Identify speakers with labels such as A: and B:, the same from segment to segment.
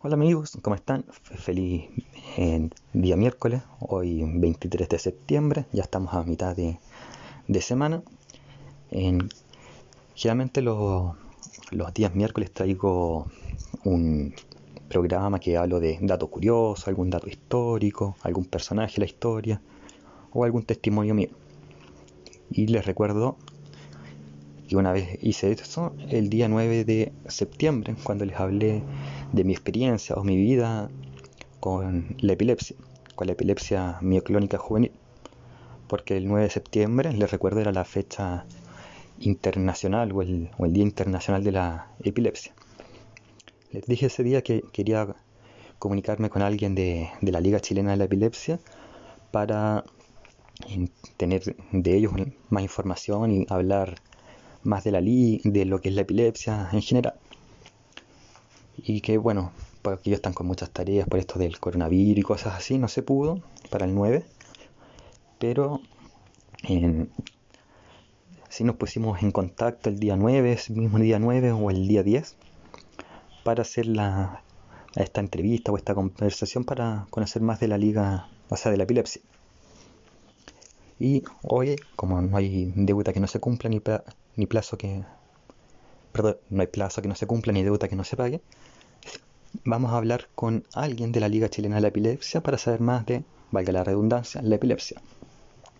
A: Hola amigos, ¿cómo están? Feliz eh, día miércoles, hoy 23 de septiembre, ya estamos a mitad de, semana. generalmente los, días miércoles traigo un programa que hablo de datos curiosos, algún dato histórico, algún personaje de la historia o algún testimonio mío. Y les recuerdo que una vez hice eso el día 9 de septiembre, cuando les hablé de mi experiencia o mi vida con la epilepsia, con la epilepsia mioclónica juvenil. Porque el 9 de septiembre, les recuerdo, era la fecha internacional o el, Día Internacional de la Epilepsia. Les dije ese día que quería comunicarme con alguien de, la Liga Chilena de la Epilepsia para tener de ellos más información y hablar más de la de lo que es la epilepsia en general y que bueno, porque ellos están con muchas tareas por esto del coronavirus y cosas así, no se pudo para el 9, pero si nos pusimos en contacto el día 9, ese mismo día 9 o el día 10, para hacer la, esta entrevista o esta conversación para conocer más de la liga, o sea, de la epilepsia. Y hoy, como no hay deuda que no se cumpla ni plazo que... Perdón, no hay plazo que no se cumpla ni deuda que no se pague, vamos a hablar con alguien de la Liga Chilena de la Epilepsia para saber más de, valga la redundancia, la epilepsia.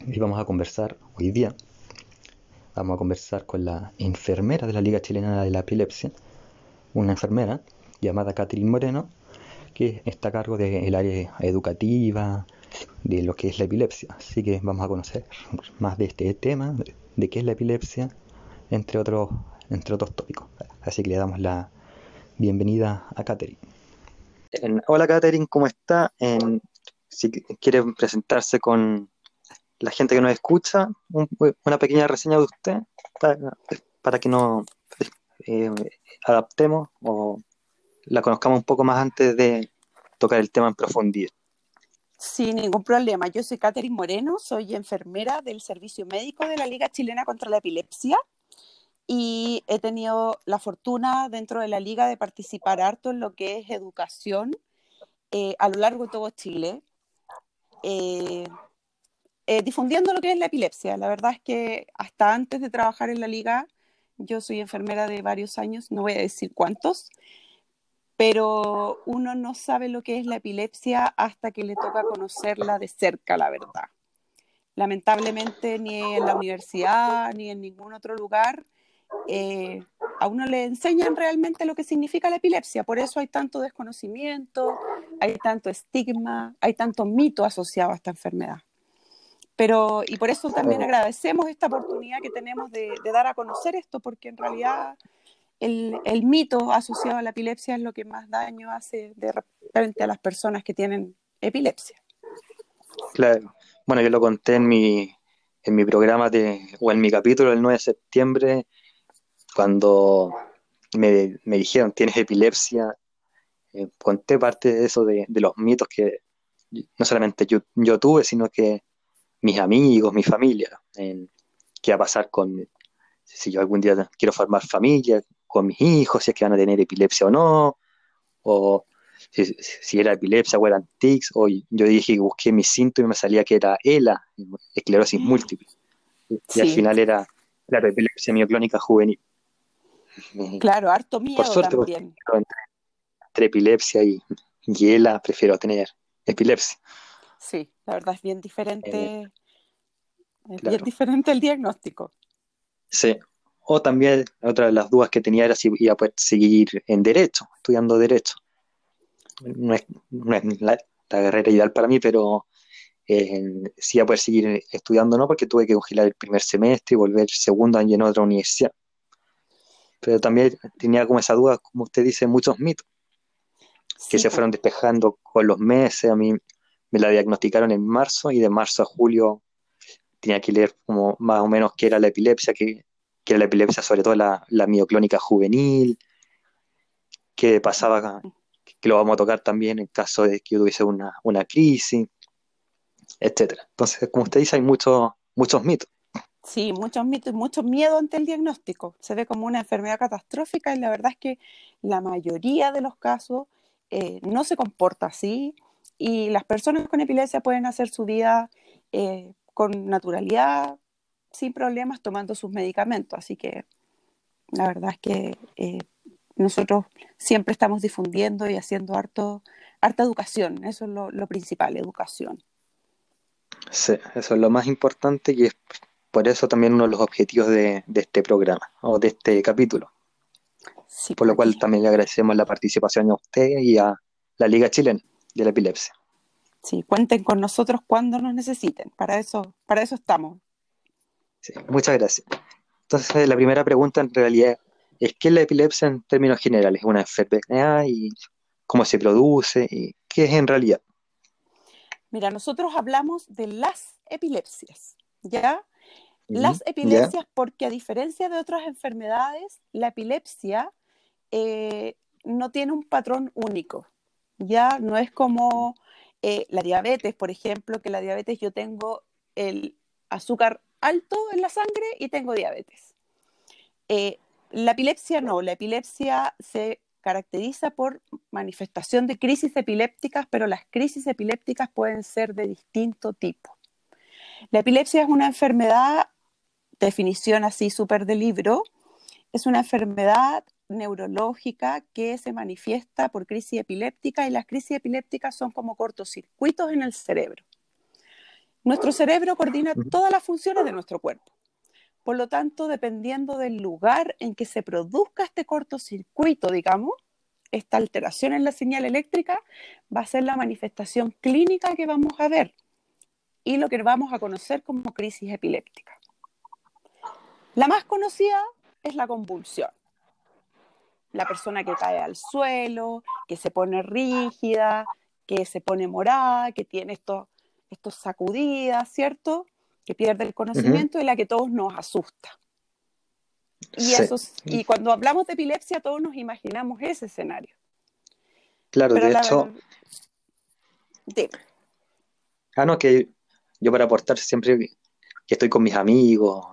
A: Y vamos a conversar hoy día, vamos a conversar con la enfermera de la Liga Chilena de la Epilepsia, una enfermera llamada Catherine Moreno, que está a cargo del área educativa, de lo que es la epilepsia. Así que vamos a conocer más de este tema, de qué es la epilepsia, entre otros, entre otros tópicos. Así que le damos la bienvenida a Catherine.
B: Hola Catherine, ¿cómo está? si quiere presentarse con la gente que nos escucha, una pequeña reseña de usted para, que nos eh, adaptemos o la conozcamos un poco más antes de tocar el tema en profundidad.
C: Sin ningún problema. Yo soy Catherine Moreno, soy enfermera del Servicio Médico de la Liga Chilena contra la Epilepsia y he tenido la fortuna dentro de la liga de participar harto en lo que es educación eh, a lo largo de todo Chile, eh, eh, difundiendo lo que es la epilepsia. La verdad es que hasta antes de trabajar en la liga, yo soy enfermera de varios años, no voy a decir cuántos, pero uno no sabe lo que es la epilepsia hasta que le toca conocerla de cerca, la verdad. Lamentablemente ni en la universidad ni en ningún otro lugar eh, a uno le enseñan realmente lo que significa la epilepsia. Por eso hay tanto desconocimiento, hay tanto estigma, hay tanto mito asociado a esta enfermedad. Pero, y por eso también agradecemos esta oportunidad que tenemos de, dar a conocer esto, porque en realidad el, el, mito asociado a la epilepsia es lo que más daño hace de repente a las personas que tienen epilepsia.
B: Claro. Bueno, yo lo conté en mi, en mi programa de, o en mi capítulo del 9 de septiembre, cuando me, dijeron tienes epilepsia, eh, conté parte de eso de, los mitos que no solamente yo, tuve, sino que mis amigos, mi familia, en, qué va a pasar con, si yo algún día quiero formar familia, con mis hijos, si es que van a tener epilepsia o no, o si, era epilepsia o eran tics, o yo dije que busqué mis síntomas y me salía que era ELA, esclerosis múltiple. Y al final era, la epilepsia mioclónica juvenil.
C: Claro, harto miedo Por suerte, también.
B: Entre, epilepsia y hiela, prefiero tener epilepsia.
C: Sí, la verdad es bien diferente. Eh, es bien diferente el diagnóstico.
B: Sí. O también otra de las dudas que tenía era si iba a poder seguir en Derecho, estudiando Derecho. No es, la, carrera ideal para mí, pero eh, sí iba a poder seguir estudiando, no, porque tuve que congelar el primer semestre y volver segundo año en otra universidad pero también tenía como esa duda, como usted dice, muchos mitos que se fueron despejando con los meses. A mí me la diagnosticaron en marzo y de marzo a julio tenía que leer como más o menos qué era la epilepsia, qué, era la epilepsia, sobre todo la, mioclónica juvenil, qué pasaba, que lo vamos a tocar también en caso de que yo tuviese una, una crisis, etcétera. Entonces, como usted dice, hay muchos muchos mitos.
C: Sí, muchos mitos, mucho miedo ante el diagnóstico. Se ve como una enfermedad catastrófica y la verdad es que la mayoría de los casos eh, no se comporta así y las personas con epilepsia pueden hacer su vida eh, con naturalidad, sin problemas, tomando sus medicamentos. Así que la verdad es que eh, nosotros siempre estamos difundiendo y haciendo harto, harta educación. Eso es lo, principal, educación.
B: Sí, eso es lo más importante y es por eso también uno de los objetivos de, este programa o de este capítulo. por lo cual también le agradecemos la participación a usted y a la Liga Chilena de la Epilepsia.
C: Sí, cuenten con nosotros cuando nos necesiten. Para eso, para eso estamos.
B: Sí, muchas gracias. Entonces, la primera pregunta en realidad es ¿qué es la epilepsia en términos generales? ¿Es una enfermedad y cómo se produce y qué es en realidad?
C: Mira, nosotros hablamos de las epilepsias, ¿ya? Las epilepsias porque a diferencia de otras enfermedades, la epilepsia eh, no tiene un patrón único, ¿ya? No es como eh, la diabetes, por ejemplo, que la diabetes yo tengo el azúcar alto en la sangre y tengo diabetes. Eh, la epilepsia no, la epilepsia se caracteriza por manifestación de crisis epilépticas, pero las crisis epilépticas pueden ser de distinto tipo. La epilepsia es una enfermedad, definición así súper de libro, es una enfermedad neurológica que se manifiesta por crisis epiléptica y las crisis epilépticas son como cortocircuitos en el cerebro. Nuestro cerebro coordina todas las funciones de nuestro cuerpo. Por lo tanto, dependiendo del lugar en que se produzca este cortocircuito, digamos, esta alteración en la señal eléctrica va a ser la manifestación clínica que vamos a ver y lo que vamos a conocer como crisis epiléptica. La más conocida es la convulsión la persona que cae al suelo, que se pone rígida, que se pone morada, que tiene estos, estos sacudidas, ¿cierto? Que pierde el conocimiento y la que todos nos asusta. Y, eso, y cuando hablamos de epilepsia, todos nos imaginamos ese escenario.
B: Claro, de hecho. Ah, no, que yo para aportar siempre que estoy con mis amigos,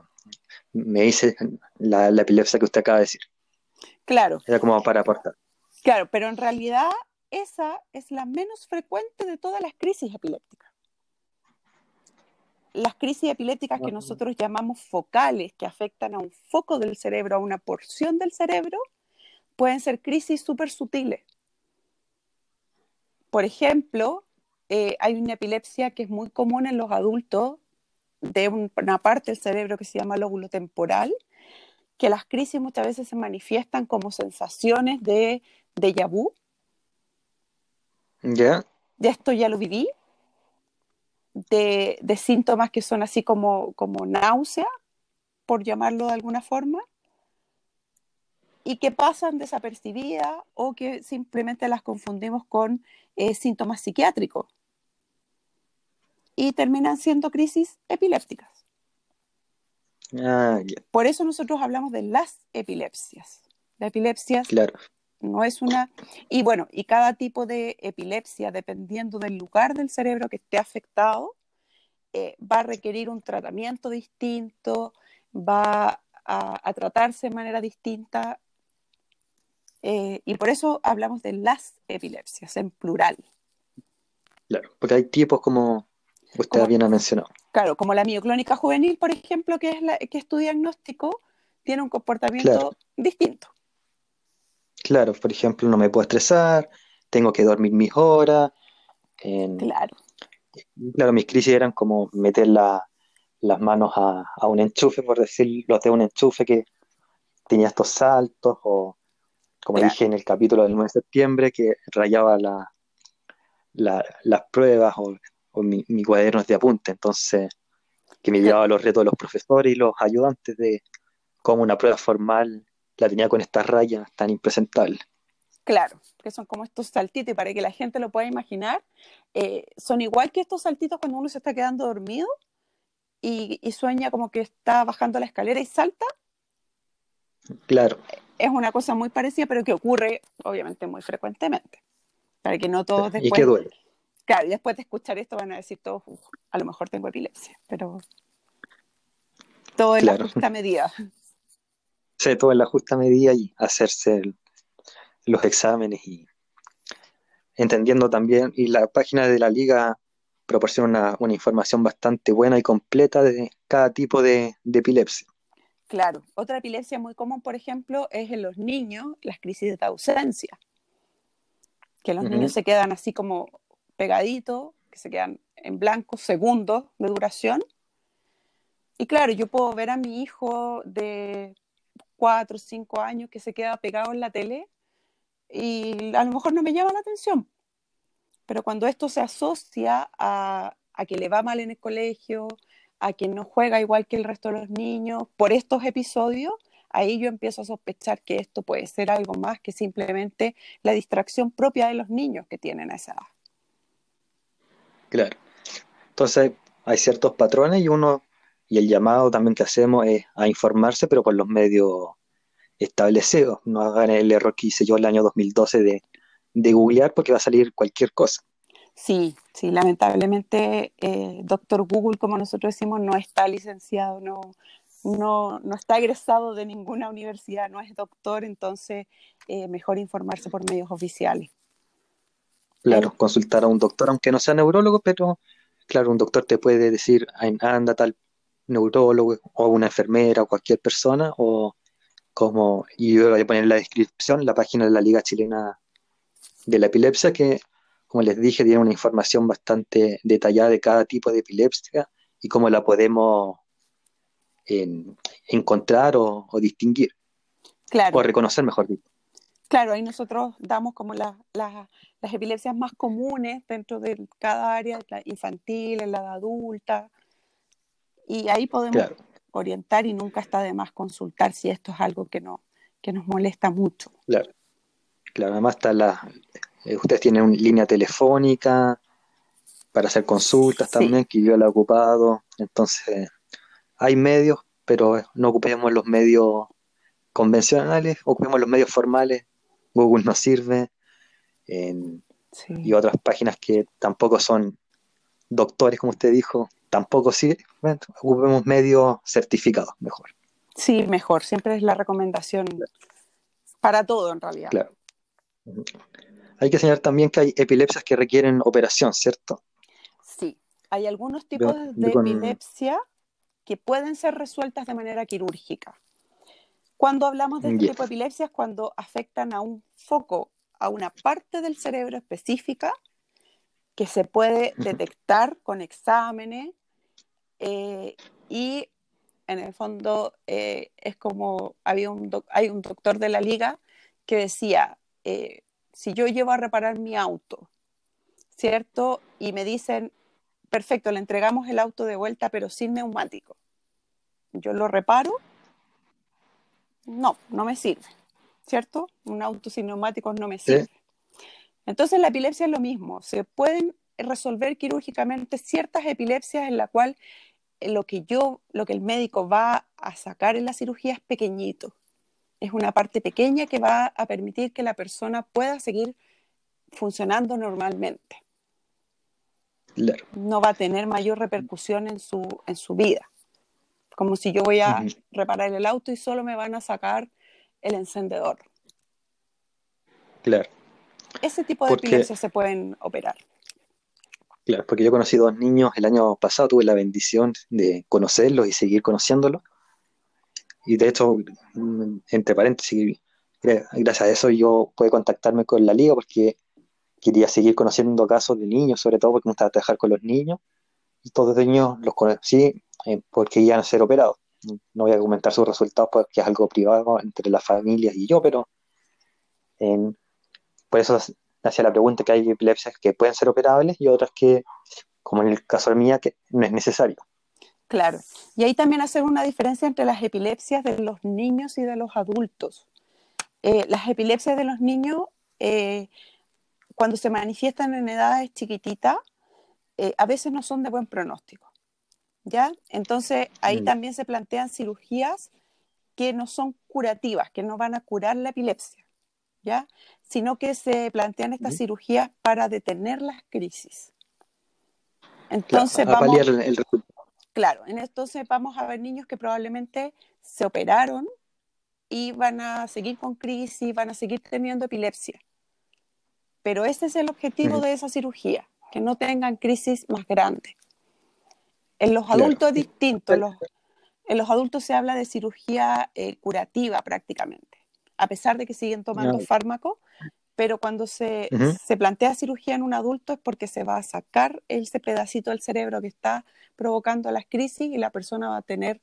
B: me dice la epilepsia que usted acaba de decir.
C: Claro.
B: Era como para aportar.
C: Claro, pero en realidad esa es la menos frecuente de todas las crisis epilépticas. Las crisis epilépticas que nosotros llamamos focales, que afectan a un foco del cerebro, a una porción del cerebro, pueden ser crisis súper sutiles. Por ejemplo, eh, hay una epilepsia que es muy común en los adultos de una parte del cerebro que se llama lóbulo temporal, que las crisis muchas veces se manifiestan como sensaciones de déjà vu.
B: ¿Ya?
C: De esto ya lo viví. De, síntomas que son así como, como náusea, por llamarlo de alguna forma, y que pasan desapercibidas o que simplemente las confundimos con eh, síntomas psiquiátricos y terminan siendo crisis epilépticas.
B: Ah,
C: Por eso nosotros hablamos de las epilepsias. La epilepsia no es una... Y bueno, y cada tipo de epilepsia, dependiendo del lugar del cerebro que esté afectado, eh, va a requerir un tratamiento distinto, va a, tratarse de manera distinta. Eh, y por eso hablamos de las epilepsias en plural.
B: Claro, porque hay tipos como usted bien ha mencionado.
C: Claro, como la mioclónica juvenil, por ejemplo, que es la que es tu diagnóstico, tiene un comportamiento distinto.
B: Claro, por ejemplo, no me puedo estresar, tengo que dormir mis horas.
C: claro.
B: Claro, mis crisis eran como meter las manos a, un enchufe, por decirlo, de un enchufe que tenía estos saltos, o como dije en el capítulo del 9 de septiembre, que rayaba las pruebas o o mi, mi cuaderno de apunte, entonces que me llevaba los retos de los profesores y los ayudantes de cómo una prueba formal la tenía con estas rayas tan impresentables.
C: Claro, que son como estos saltitos, y para que la gente lo pueda imaginar, eh, son igual que estos saltitos cuando uno se está quedando dormido y, y, sueña como que está bajando la escalera y salta.
B: Claro.
C: Es una cosa muy parecida, pero que ocurre obviamente muy frecuentemente. Para que no todos después...
B: Y que duele.
C: Claro, y después de escuchar esto van a decir todos, a lo mejor tengo epilepsia, pero todo en la justa medida.
B: Sí, todo en la justa medida y hacerse los exámenes y entendiendo también, y la página de la liga proporciona una, información bastante buena y completa de cada tipo de, epilepsia.
C: Claro, otra epilepsia muy común, por ejemplo, es en los niños las crisis de ausencia, que los niños se quedan así como pegaditos, que se quedan en blanco segundos de duración. Y claro, yo puedo ver a mi hijo de cuatro o cinco años que se queda pegado en la tele y a lo mejor no me llama la atención. Pero cuando esto se asocia a, que le va mal en el colegio, a que no juega igual que el resto de los niños, por estos episodios, ahí yo empiezo a sospechar que esto puede ser algo más que simplemente la distracción propia de los niños que tienen a esa edad.
B: Claro. Entonces, hay ciertos patrones y uno, y el llamado también que hacemos es a informarse, pero con los medios establecidos. No hagan el error que hice yo el año 2012 de, de googlear porque va a salir cualquier cosa.
C: Sí, sí, lamentablemente, eh, doctor Google, como nosotros decimos, no está licenciado, no, no, no está egresado de ninguna universidad, no es doctor, entonces eh, mejor informarse por medios oficiales.
B: Claro, consultar a un doctor, aunque no sea neurólogo, pero claro, un doctor te puede decir, anda tal neurólogo o una enfermera o cualquier persona, o como, y yo voy a poner en la descripción la página de la Liga Chilena de la Epilepsia, que como les dije, tiene una información bastante detallada de cada tipo de epilepsia y cómo la podemos encontrar o, distinguir.
C: Claro.
B: O reconocer, mejor dicho.
C: Claro, ahí nosotros damos como las epilepsias más comunes dentro de cada área, la infantil, en la de adulta, y ahí podemos orientar y nunca está de más consultar si esto es algo que, no, que nos molesta mucho.
B: Claro, claro además está la, eh, ustedes tienen una línea telefónica para hacer consultas también, que yo la he ocupado, entonces hay medios, pero no ocupemos los medios convencionales, ocupemos los medios formales, Google nos sirve, y otras páginas que tampoco son doctores, como usted dijo, tampoco sí, ocupemos medios certificados, mejor.
C: Sí, mejor, siempre es la recomendación para todo en realidad.
B: Claro. Hay que señalar también que hay epilepsias que requieren operación, ¿cierto?
C: Sí, hay algunos tipos de epilepsia que pueden ser resueltas de manera quirúrgica. Cuando hablamos de este tipo de epilepsias, cuando afectan a un foco, a una parte del cerebro específica, que se puede detectar con exámenes eh, y en el fondo eh, es como había un hay un doctor de la liga que decía eh, si yo llevo a reparar mi auto cierto y me dicen perfecto le entregamos el auto de vuelta pero sin neumático. Yo lo reparo no no me sirve cierto un auto sin neumáticos no me sirve entonces la epilepsia es lo mismo, se pueden resolver quirúrgicamente ciertas epilepsias en la cual lo que yo, lo que el médico va a sacar en la cirugía es pequeñito. Es una parte pequeña que va a permitir que la persona pueda seguir funcionando normalmente. No va a tener mayor repercusión en su, en su vida. Como si yo voy a reparar el auto y solo me van a sacar el encendedor.
B: Claro.
C: Ese tipo de epilepsia se pueden operar.
B: Claro, porque yo conocí dos niños el año pasado, tuve la bendición de conocerlos y seguir conociéndolos. Y de hecho, mm, entre paréntesis, gracias a eso yo pude contactarme con la liga porque quería seguir conociendo casos de niños, sobre todo porque me gustaba trabajar con los niños. Y todos los conocí eh, porque iban a ser operados. No voy a comentar sus resultados porque es algo privado entre las familias y yo, pero por eso hacía la pregunta que hay epilepsias que pueden ser operables y otras que, como en el caso de mía, que no es necesario.
C: Claro. Y ahí también hacer una diferencia entre las epilepsias de los niños y de los adultos. Eh, las epilepsias de los niños, eh, cuando se manifiestan en edades chiquititas, eh, a veces no son de buen pronóstico. ¿Ya? Entonces ahí mm. también se plantean cirugías que no son curativas, que no van a curar la epilepsia. ¿Ya? sino que se plantean estas cirugías para detener las crisis. Entonces
B: claro,
C: vamos,
B: el,
C: claro, entonces vamos a ver niños que probablemente se operaron y van a seguir con crisis, van a seguir teniendo epilepsia. pero ese es el objetivo de esa cirugía, que no tengan crisis más grandes. En los adultos es distinto, en los, adultos se habla de cirugía eh, curativa prácticamente, a pesar de que siguen tomando fármacos, pero cuando se, se, plantea cirugía en un adulto es porque se va a sacar ese pedacito del cerebro que está provocando las crisis y la persona va a tener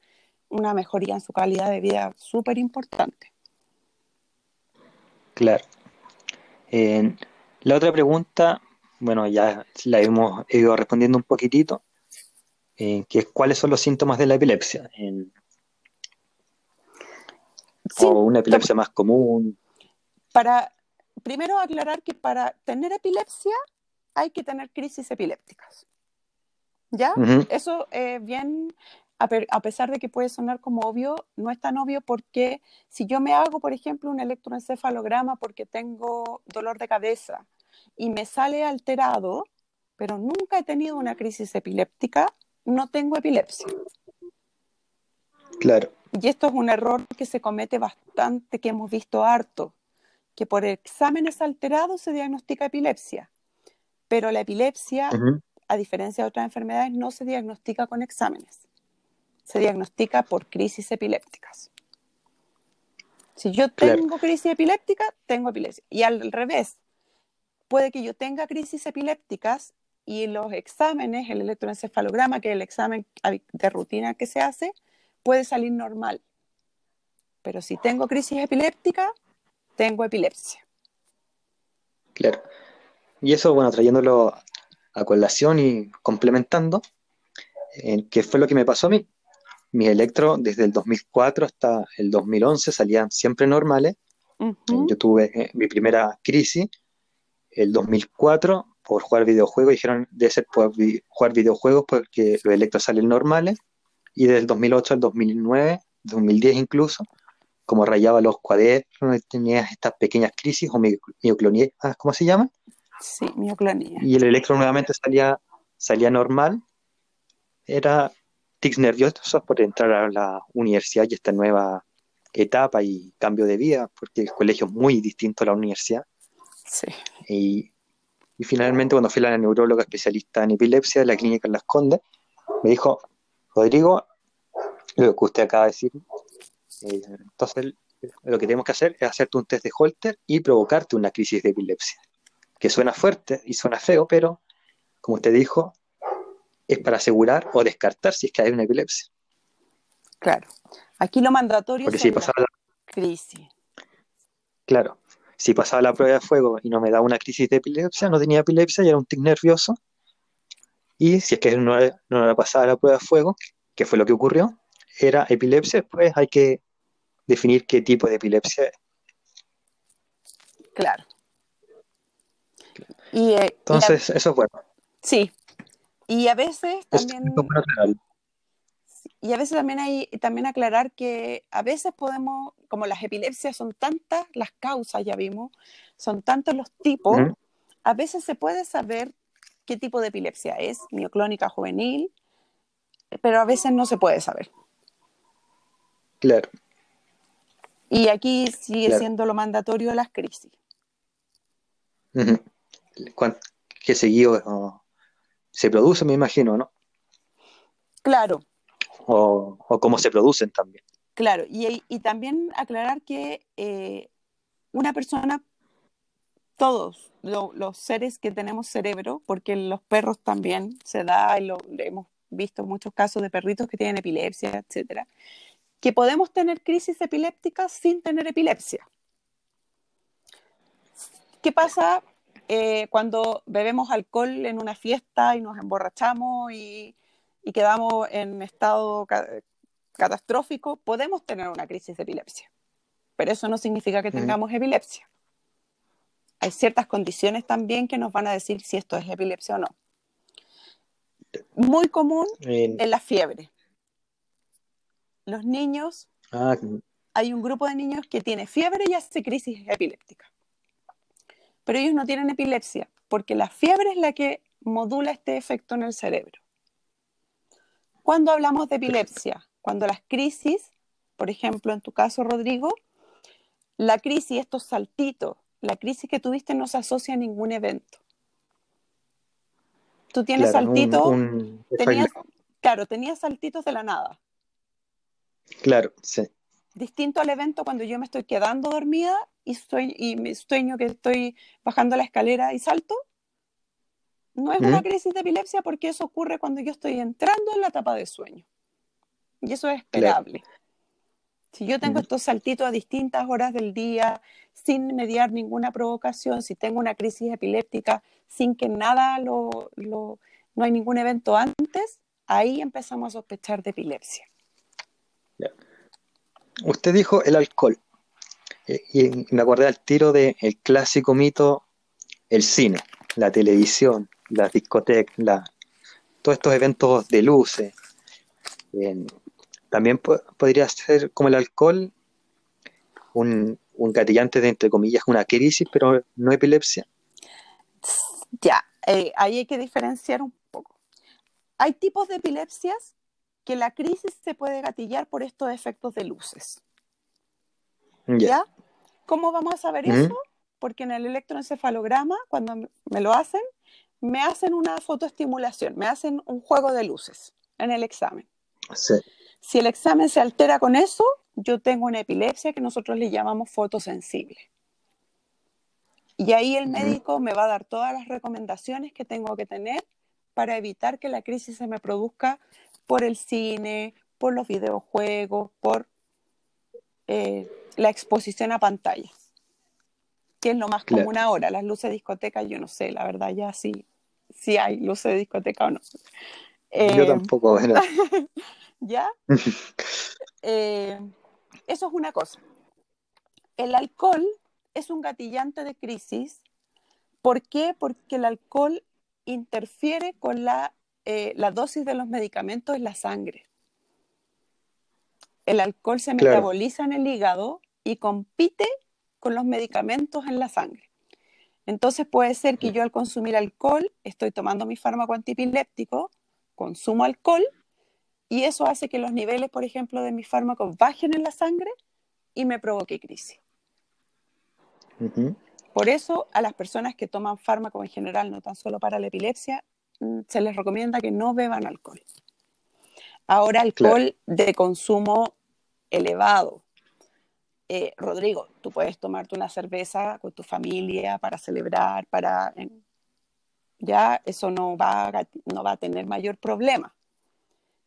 C: una mejoría en su calidad de vida súper importante.
B: Claro. la otra pregunta, bueno, ya la hemos ido respondiendo un poquitito, que es cuáles son los síntomas de la epilepsia. o una epilepsia más común.
C: Para, primero aclarar que para tener epilepsia hay que tener crisis epilépticas. ¿Ya? Eso es bien, a, pesar de que puede sonar como obvio, no es tan obvio porque si yo me hago, por ejemplo, un electroencefalograma porque tengo dolor de cabeza y me sale alterado, pero nunca he tenido una crisis epiléptica, no tengo epilepsia.
B: Claro.
C: Y esto es un error que se comete bastante, que hemos visto harto que por exámenes alterados se diagnostica epilepsia, pero la epilepsia, a diferencia de otras enfermedades, no se diagnostica con exámenes, se diagnostica por crisis epilépticas. Si yo tengo crisis epiléptica, tengo epilepsia. Y al revés, puede que yo tenga crisis epilépticas y los exámenes, el electroencefalograma, que es el examen de rutina que se hace, puede salir normal. Pero si tengo crisis epiléptica, tengo epilepsia.
B: Claro. Y eso, bueno, trayéndolo a colación y complementando, eh, ¿qué fue lo que me pasó a mí? Mis electros desde el 2004 hasta el 2011 salían siempre normales. Yo tuve eh, mi primera crisis el 2004 por jugar videojuegos. Dijeron, de ser por jugar videojuegos porque los electros salen normales. Y desde el 2008 al 2009, 2010 incluso, como rayaba los cuadernos, tenía estas pequeñas crisis o mioclonía, ah, ¿cómo se llama?
C: Sí, mioclonía.
B: Y el electro nuevamente salía, salía normal. Era tics nerviosos por entrar a la universidad y esta nueva etapa y cambio de vida, porque el colegio es muy distinto a la universidad.
C: Sí.
B: Y, y finalmente, cuando fui a la neuróloga especialista en epilepsia de la clínica en Las Condes, me dijo, Rodrigo, lo que usted acaba de decir, eh, entonces, lo que tenemos que hacer es hacerte un test de Holter y provocarte una crisis de epilepsia, que suena fuerte y suena feo, pero, como usted dijo, es para asegurar o descartar si es que hay una epilepsia.
C: Claro. Aquí lo mandatorio
B: es si la
C: crisis.
B: Claro. Si pasaba la prueba de fuego y no me daba una crisis de epilepsia, no tenía epilepsia y era un tic nervioso. Y si es que no, no le pasaba la prueba de fuego, que fue lo que ocurrió, era epilepsia, pues hay que definir qué tipo de epilepsia es.
C: Claro.
B: Y, eh, Entonces, eso es bueno.
C: Sí. Y a veces también... y a veces también hay también aclarar que a veces podemos, como las epilepsias son tantas, las causas ya vimos, son tantos los tipos, a veces se puede saber qué tipo de epilepsia es, mioclónica juvenil, pero a veces no se puede saber.
B: Claro.
C: Y aquí sigue siendo lo mandatorio las crisis.
B: ¿Qué seguido se produce, me imagino, no?
C: Claro.
B: O, cómo se producen también.
C: Claro, y, también aclarar que eh, una persona, todos los seres que tenemos cerebro, porque los perros también se da, y lo, hemos visto muchos casos de perritos que tienen epilepsia, etcétera, que podemos tener crisis epilépticas sin tener epilepsia. ¿Qué pasa eh, cuando bebemos alcohol en una fiesta y nos emborrachamos y, quedamos en estado catastrófico? Podemos tener una crisis de epilepsia, pero eso no significa que tengamos epilepsia. Hay ciertas condiciones también que nos van a decir si esto es epilepsia o no. Muy común en la fiebre los niños, ah, hay un grupo de niños que tiene fiebre y hace crisis epiléptica. Pero ellos no tienen epilepsia, porque la fiebre es la que modula este efecto en el cerebro. Cuando hablamos de epilepsia, cuando las crisis, por ejemplo, en tu caso, Rodrigo, la crisis, estos saltitos la crisis que tuviste no se asocia a ningún evento. Tú tienes saltitos, claro, tenías saltitos de la nada.
B: Claro, sí.
C: Distinto al evento cuando yo me estoy quedando dormida y, sueño, y me sueño que estoy bajando la escalera y salto. No es una crisis de epilepsia porque eso ocurre cuando yo estoy entrando en la etapa de sueño. Y eso es esperable. Si yo tengo estos saltitos a distintas horas del día, sin mediar ninguna provocación, si tengo una crisis epiléptica, sin que nada lo, no hay ningún evento antes, ahí empezamos a sospechar de epilepsia.
B: Usted dijo el alcohol. Eh, y me acordé al tiro del clásico mito, el cine, la televisión, la discoteca, la, todos estos eventos de luces. también podría ser como el alcohol, un, un gatillante de, entre comillas, una crisis, pero no epilepsia.
C: Ya, eh, ahí hay que diferenciar un poco. Hay tipos de epilepsias que la crisis se puede gatillar por estos efectos de luces. ¿Ya? ¿Cómo vamos a saber eso? Porque en el electroencefalograma, cuando me lo hacen, me hacen una fotoestimulación, me hacen un juego de luces en el examen. Si el examen se altera con eso, yo tengo una epilepsia que nosotros le llamamos fotosensible. Y ahí el médico me va a dar todas las recomendaciones que tengo que tener para evitar que la crisis se me produzca por el cine, por los videojuegos, por eh, la exposición a pantallas, que es lo más común ahora. Las luces de discoteca, yo no sé, la verdad ya sí, sí hay luces de discoteca o no.
B: yo eh, tampoco,
C: ¿Ya? Eh, eso es una cosa. El alcohol es un gatillante de crisis. ¿Por qué? Porque el alcohol interfiere con la, la dosis de los medicamentos en la sangre el alcohol se metaboliza en el hígado y compite con los medicamentos en la sangre. Entonces puede ser que yo al consumir alcohol estoy tomando mi fármaco antipiléptico, consumo alcohol y eso hace que los niveles, por ejemplo, de mis fármacos bajen en la sangre y me provoque crisis. Por eso a las personas que toman fármacos en general, no tan solo para la epilepsia, mm, se les recomienda que no beban alcohol. Ahora alcohol de consumo elevado. Eh, Rodrigo, tú puedes tomarte una cerveza con tu familia para celebrar, para ya eso no va, a, no va a tener mayor problema.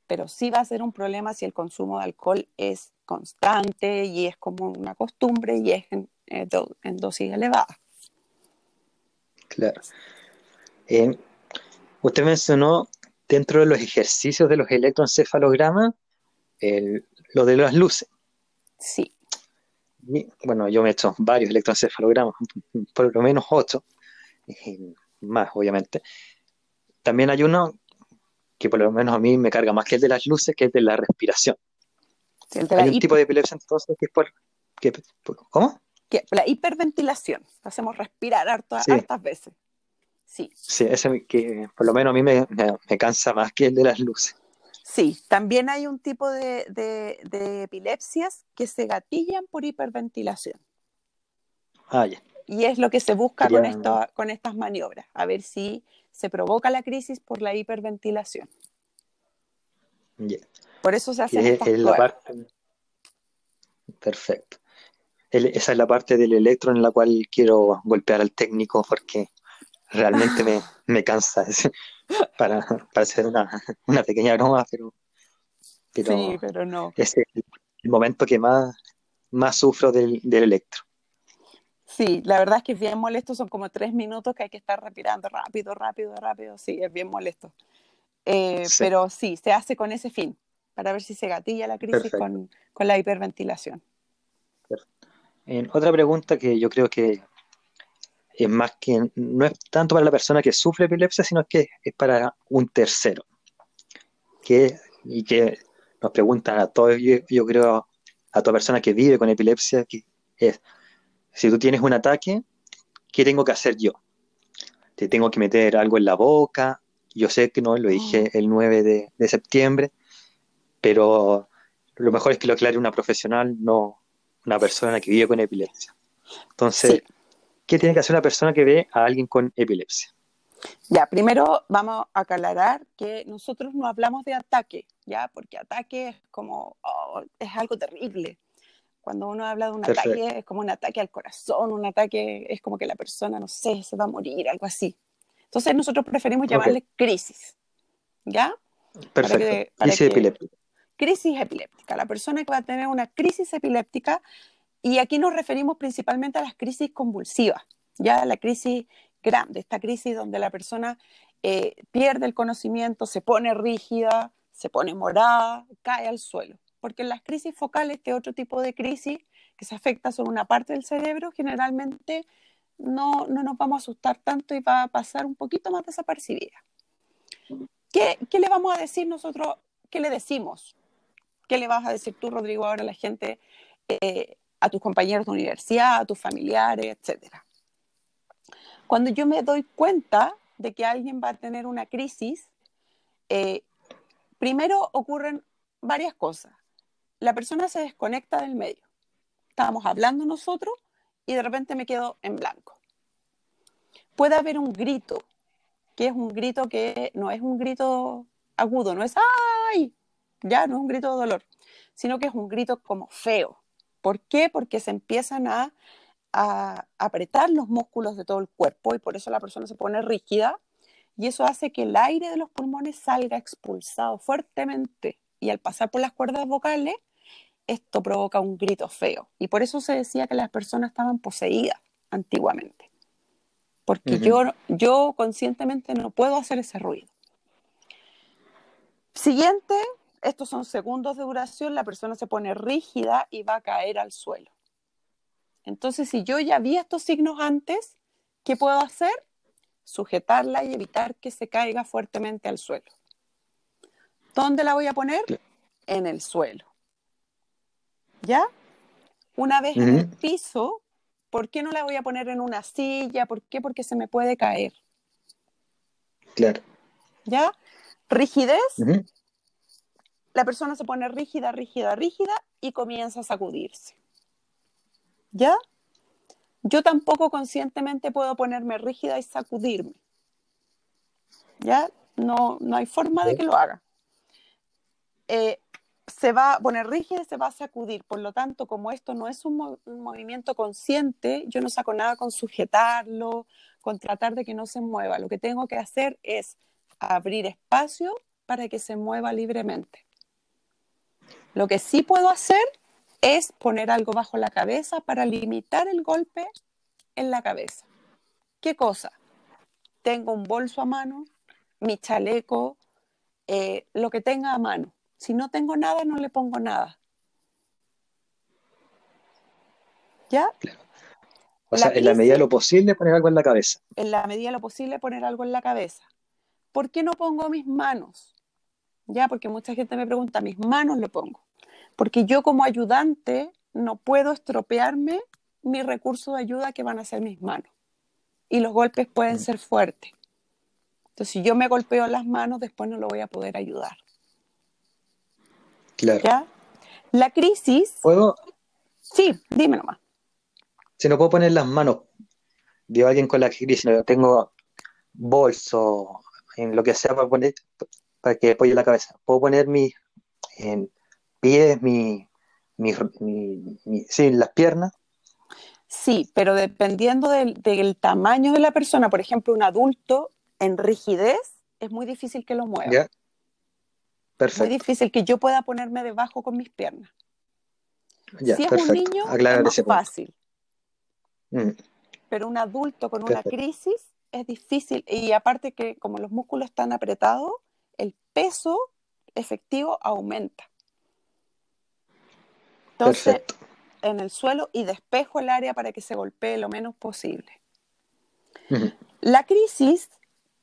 C: Pero sí va a ser un problema si el consumo de alcohol es constante y es como una costumbre y es en, eh, dosis elevada.
B: Claro. Eh, usted mencionó dentro de los ejercicios de los electroencefalogramas lo de las luces.
C: Sí.
B: Bueno, yo me he hecho varios electroencefalogramas, por lo menos ocho, más obviamente. También hay uno que por lo menos a mí me carga más que el de las luces, que es de la respiración. hay un tipo de epilepsia entonces que es por... ¿Cómo?
C: la hiperventilación. Hacemos respirar hartas veces. Sí.
B: Sí, ese que por lo menos a mí me, cansa más que el de las luces.
C: Sí, también hay un tipo de, epilepsias que se gatillan por hiperventilación.
B: Ah, ya.
C: Y es lo que se busca con, esto, con estas maniobras, a ver si se provoca la crisis por la hiperventilación. Por eso se hace
B: parte... Perfecto. esa es la parte del electro en la cual quiero golpear al técnico porque realmente me, me cansa para, para hacer una, una, pequeña broma, pero,
C: sí, pero no.
B: es el, momento que más, más sufro del, del, electro.
C: Sí, la verdad es que es bien molesto, son como tres minutos que hay que estar respirando rápido, rápido, rápido, sí, es bien molesto. Eh, pero sí, se hace con ese fin, para ver si se gatilla la crisis con, con, la hiperventilación.
B: En otra pregunta que yo creo que es más que, no es tanto para la persona que sufre epilepsia, sino que es para un tercero. Que, y que nos preguntan a todos, yo, creo, a toda persona que vive con epilepsia, que es, si tú tienes un ataque, ¿qué tengo que hacer yo? ¿Te tengo que meter algo en la boca? Yo sé que no, lo dije oh. el 9 de, septiembre, pero lo mejor es que lo aclare una profesional, no una persona que vive con epilepsia. Entonces, ¿qué tiene que hacer una persona que ve a alguien con epilepsia?
C: Ya, primero vamos a aclarar que nosotros no hablamos de ataque, ¿ya? Porque ataque es como, oh, es algo terrible. Cuando uno habla de un ataque, es como un ataque al corazón, un ataque, es como que la persona, no sé, se va a morir, algo así. Entonces nosotros preferimos llamarle crisis, ¿ya?
B: Perfecto. crisis epiléptica.
C: Crisis epiléptica. La persona que va a tener una crisis epiléptica, y aquí nos referimos principalmente a las crisis convulsivas, ya la crisis grande, esta crisis donde la persona eh, pierde el conocimiento, se pone rígida, se pone morada, cae al suelo porque en las crisis focales, este otro tipo de crisis que se afecta solo una parte del cerebro, generalmente no, no, nos vamos a asustar tanto y va a pasar un poquito más desapercibida. ¿Qué, ¿Qué, le vamos a decir nosotros? ¿Qué le decimos? ¿Qué le vas a decir tú, Rodrigo, ahora a la gente, eh, a tus compañeros de universidad, a tus familiares, etcétera? Cuando yo me doy cuenta de que alguien va a tener una crisis, eh, primero ocurren varias cosas la persona se desconecta del medio. Estábamos hablando nosotros y de repente me quedo en blanco. Puede haber un grito, que es un grito que no es un grito agudo, no es ¡ay! Ya, no es un grito de dolor, sino que es un grito como feo. ¿Por qué? Porque se empiezan a, a apretar los músculos de todo el cuerpo y por eso la persona se pone rígida y eso hace que el aire de los pulmones salga expulsado fuertemente y al pasar por las cuerdas vocales, esto provoca un grito feo. Y por eso se decía que las personas estaban poseídas antiguamente. Porque yo, yo conscientemente no puedo hacer ese ruido. Siguiente, estos son segundos de duración, la persona se pone rígida y va a caer al suelo. Entonces, si yo ya vi estos signos antes, ¿qué puedo hacer? Sujetarla y evitar que se caiga fuertemente al suelo. ¿Dónde la voy a poner? En el suelo. ¿Ya? Una vez en el piso, ¿por qué no la voy a poner en una silla? ¿Por qué? Porque se me puede caer.
B: Claro.
C: ¿Ya? Rigidez. La persona se pone rígida, rígida, rígida y comienza a sacudirse. ¿Ya? Yo tampoco conscientemente puedo ponerme rígida y sacudirme. ¿Ya? No, no hay forma de que lo haga. Eh, se va a poner rígida y se va a sacudir. Por lo tanto, como esto no es un, movimiento consciente, yo no saco nada con sujetarlo, con tratar de que no se mueva. Lo que tengo que hacer es abrir espacio para que se mueva libremente. Lo que sí puedo hacer es poner algo bajo la cabeza para limitar el golpe en la cabeza. ¿Qué cosa? Tengo un bolso a mano, mi chaleco, eh, lo que tenga a mano si no tengo nada, no le pongo nada. ¿Ya?
B: O sea, en la medida de lo posible poner algo en la cabeza.
C: En la medida de lo posible poner algo en la cabeza. ¿Por qué no pongo mis manos? Ya, porque mucha gente me pregunta, mis manos lo pongo. Porque yo como ayudante no puedo estropearme mi recurso de ayuda que van a ser mis manos. Y los golpes pueden mm. ser fuertes. Entonces, si yo me golpeo las manos, después no lo voy a poder ayudar.
B: Claro.
C: La crisis.
B: ¿Puedo?
C: Sí, dime nomás.
B: Si no puedo poner las manos, a alguien con la crisis, tengo bolso, en lo que sea para poner, para que apoye la cabeza. Puedo poner mis pies, mi, mi, sí, las piernas.
C: Sí, pero dependiendo del, del, tamaño de la persona, por ejemplo, un adulto en rigidez, es muy difícil que lo mueva. Es muy difícil que yo pueda ponerme debajo con mis piernas. si es un niño, es más fácil. Mm. Pero un adulto con una crisis es difícil. Y aparte que como los músculos están apretados, el peso efectivo aumenta. Entonces, en el suelo y despejo el área para que se golpee lo menos posible. La crisis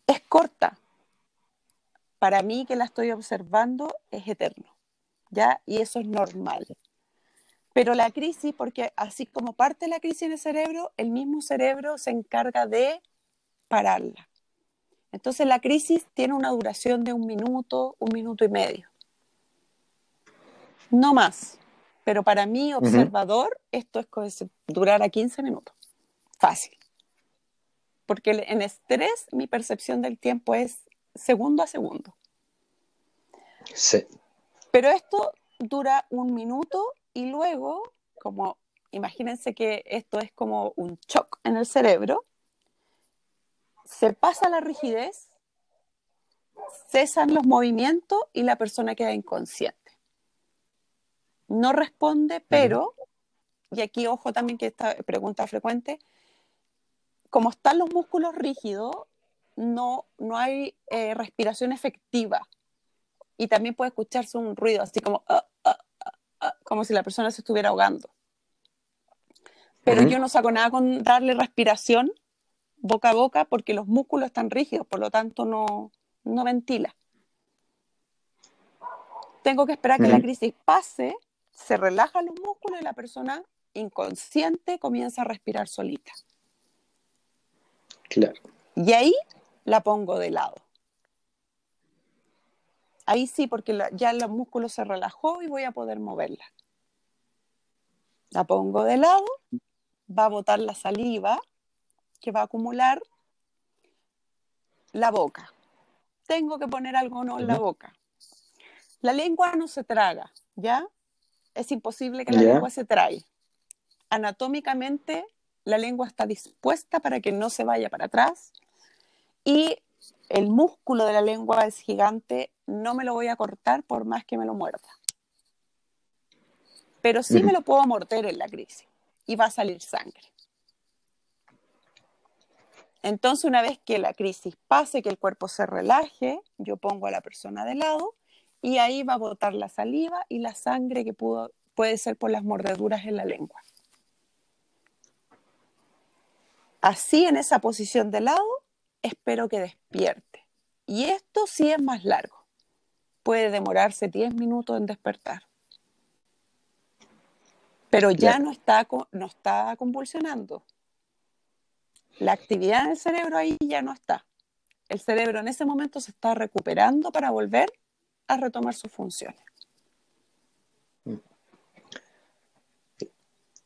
C: es corta, para mí que la estoy observando es eterno, ¿ya? Y eso es normal. Pero la crisis, porque así como parte la crisis en el cerebro, el mismo cerebro se encarga de pararla. Entonces la crisis tiene una duración de un minuto, un minuto y medio. No más. Pero para mí, observador, esto es durar a 15 minutos. Fácil. porque en estrés mi percepción del tiempo es segundo a segundo.
B: Sí.
C: Pero esto dura un minuto y luego, como imagínense que esto es como un shock en el cerebro, se pasa la rigidez, cesan los movimientos y la persona queda inconsciente. No responde, pero, y aquí ojo también que esta pregunta frecuente, como están los músculos rígidos, no, no hay eh, respiración efectiva. Y también puede escucharse un ruido así como, ah, ah, ah, como si la persona se estuviera ahogando. Pero yo no saco nada con darle respiración boca a boca porque los músculos están rígidos, por lo tanto no, no ventila. Tengo que esperar que la crisis pase, se relajan los músculos y la persona inconsciente comienza a respirar solita.
B: Claro.
C: Y ahí la pongo de lado. Ahí sí, porque ya el músculo se relajó y voy a poder moverla. La pongo de lado, va a botar la saliva que va a acumular la boca. Tengo que poner algo no en la boca. La lengua no se traga, ¿ya? Es imposible que la lengua se trague. Anatómicamente, la lengua está dispuesta para que no se vaya para atrás y el músculo de la lengua es gigante, no me lo voy a cortar por más que me lo muerda. Pero sí me lo puedo morder en la crisis y va a salir sangre. Entonces, una vez que la crisis pase, que el cuerpo se relaje, yo pongo a la persona de lado y ahí va a botar la saliva y la sangre que pudo, puede ser por las mordeduras en la lengua. Así, en esa posición de lado, espero que despierte. Y esto sí es más largo. Puede demorarse 10 minutos en despertar. Pero ya no, está, no está convulsionando. La actividad en el cerebro ahí ya no está. El cerebro en ese momento se está recuperando para volver a retomar sus funciones.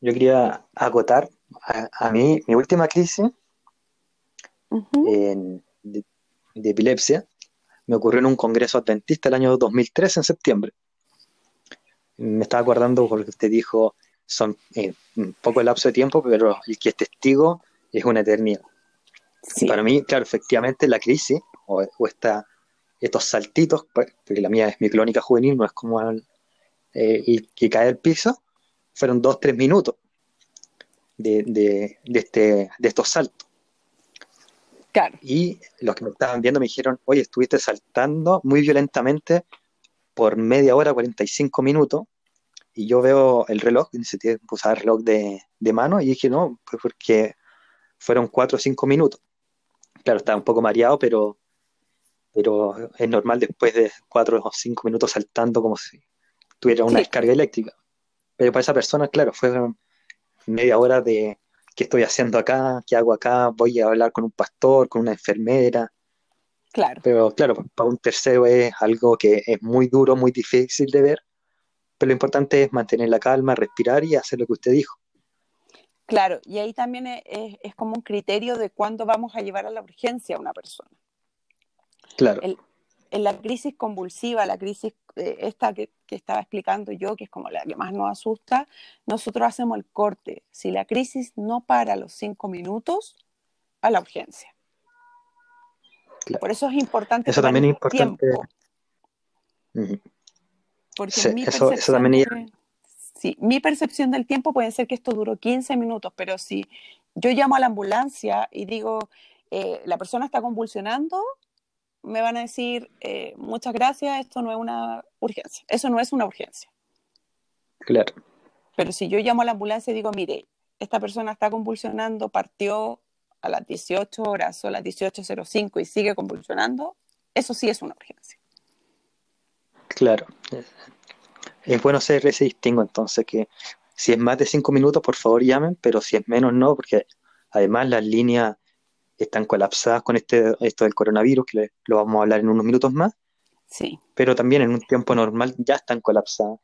B: Yo quería acotar a, mí, mi última crisis de, epilepsia me ocurrió en un congreso adventista el año 2003, en septiembre. Me estaba acordando porque usted dijo, son eh, un poco el lapso de tiempo, pero el que es testigo es una eternidad. Para mí, claro, efectivamente la crisis o, estos saltitos, pues, porque la mía es mi clónica juvenil, no es como el, eh, que cae al piso, fueron dos, tres minutos de, de, este, de estos saltos. Y los que me estaban viendo me dijeron, oye, estuviste saltando muy violentamente por media hora, 45 minutos, y yo veo el reloj, y se el reloj de, de, mano, y dije, no, pues porque fueron 4 o 5 minutos. Claro, estaba un poco mareado, pero, pero es normal después de 4 o 5 minutos saltando como si tuviera una descarga eléctrica. Pero para esa persona, claro, fue media hora de qué estoy haciendo acá, qué hago acá, voy a hablar con un pastor, con una enfermera.
C: Claro.
B: Pero claro, para un tercero es algo que es muy duro, muy difícil de ver, pero lo importante es mantener la calma, respirar y hacer lo que usted dijo.
C: Claro, y ahí también es, como un criterio de cuándo vamos a llevar a la urgencia a una persona.
B: Claro.
C: en la crisis convulsiva, la crisis eh, esta que, estaba explicando yo, que es como la que más nos asusta, nosotros hacemos el corte. Si la crisis no para a los cinco minutos, a la urgencia. Por eso es importante.
B: Eso también es importante.
C: Porque mi eso, también sí, mi percepción del tiempo puede ser que esto duró 15 minutos, pero si yo llamo a la ambulancia y digo, eh, la persona está convulsionando, me van a decir, eh, muchas gracias, esto no es una urgencia. Eso no es una urgencia.
B: Claro.
C: Pero si yo llamo a la ambulancia y digo, mire, esta persona está convulsionando, partió a las 18 horas o a las 18.05 y sigue convulsionando, eso sí es una urgencia.
B: Claro. Es bueno hacer ese distingo entonces, que si es más de 5 minutos, por favor llamen, pero si es menos, no, porque además las líneas están colapsadas con este, esto del coronavirus, que lo vamos a hablar en unos minutos más.
C: Sí.
B: Pero también en un tiempo normal ya están colapsadas.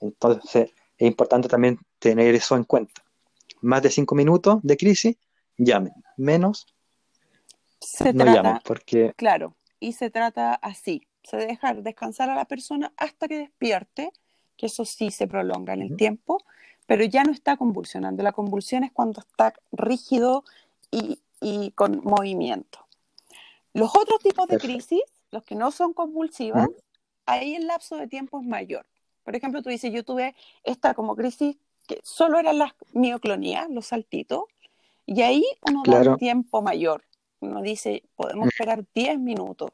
B: Entonces es importante también tener eso en cuenta. Más de cinco minutos de crisis, llamen. Menos,
C: se
B: no
C: trata,
B: llamen, porque
C: claro, y se trata así. Se deja descansar a la persona hasta que despierte, que eso sí se prolonga en el tiempo, pero ya no está convulsionando. La convulsión es cuando está rígido y, y con movimiento. Los otros tipos de crisis, los que no son convulsivas, ahí el lapso de tiempo es mayor. Por ejemplo, tú dices, yo tuve esta como crisis que solo eran las mioclonías, los saltitos, y ahí uno da un tiempo mayor. Uno dice, podemos esperar 10 minutos,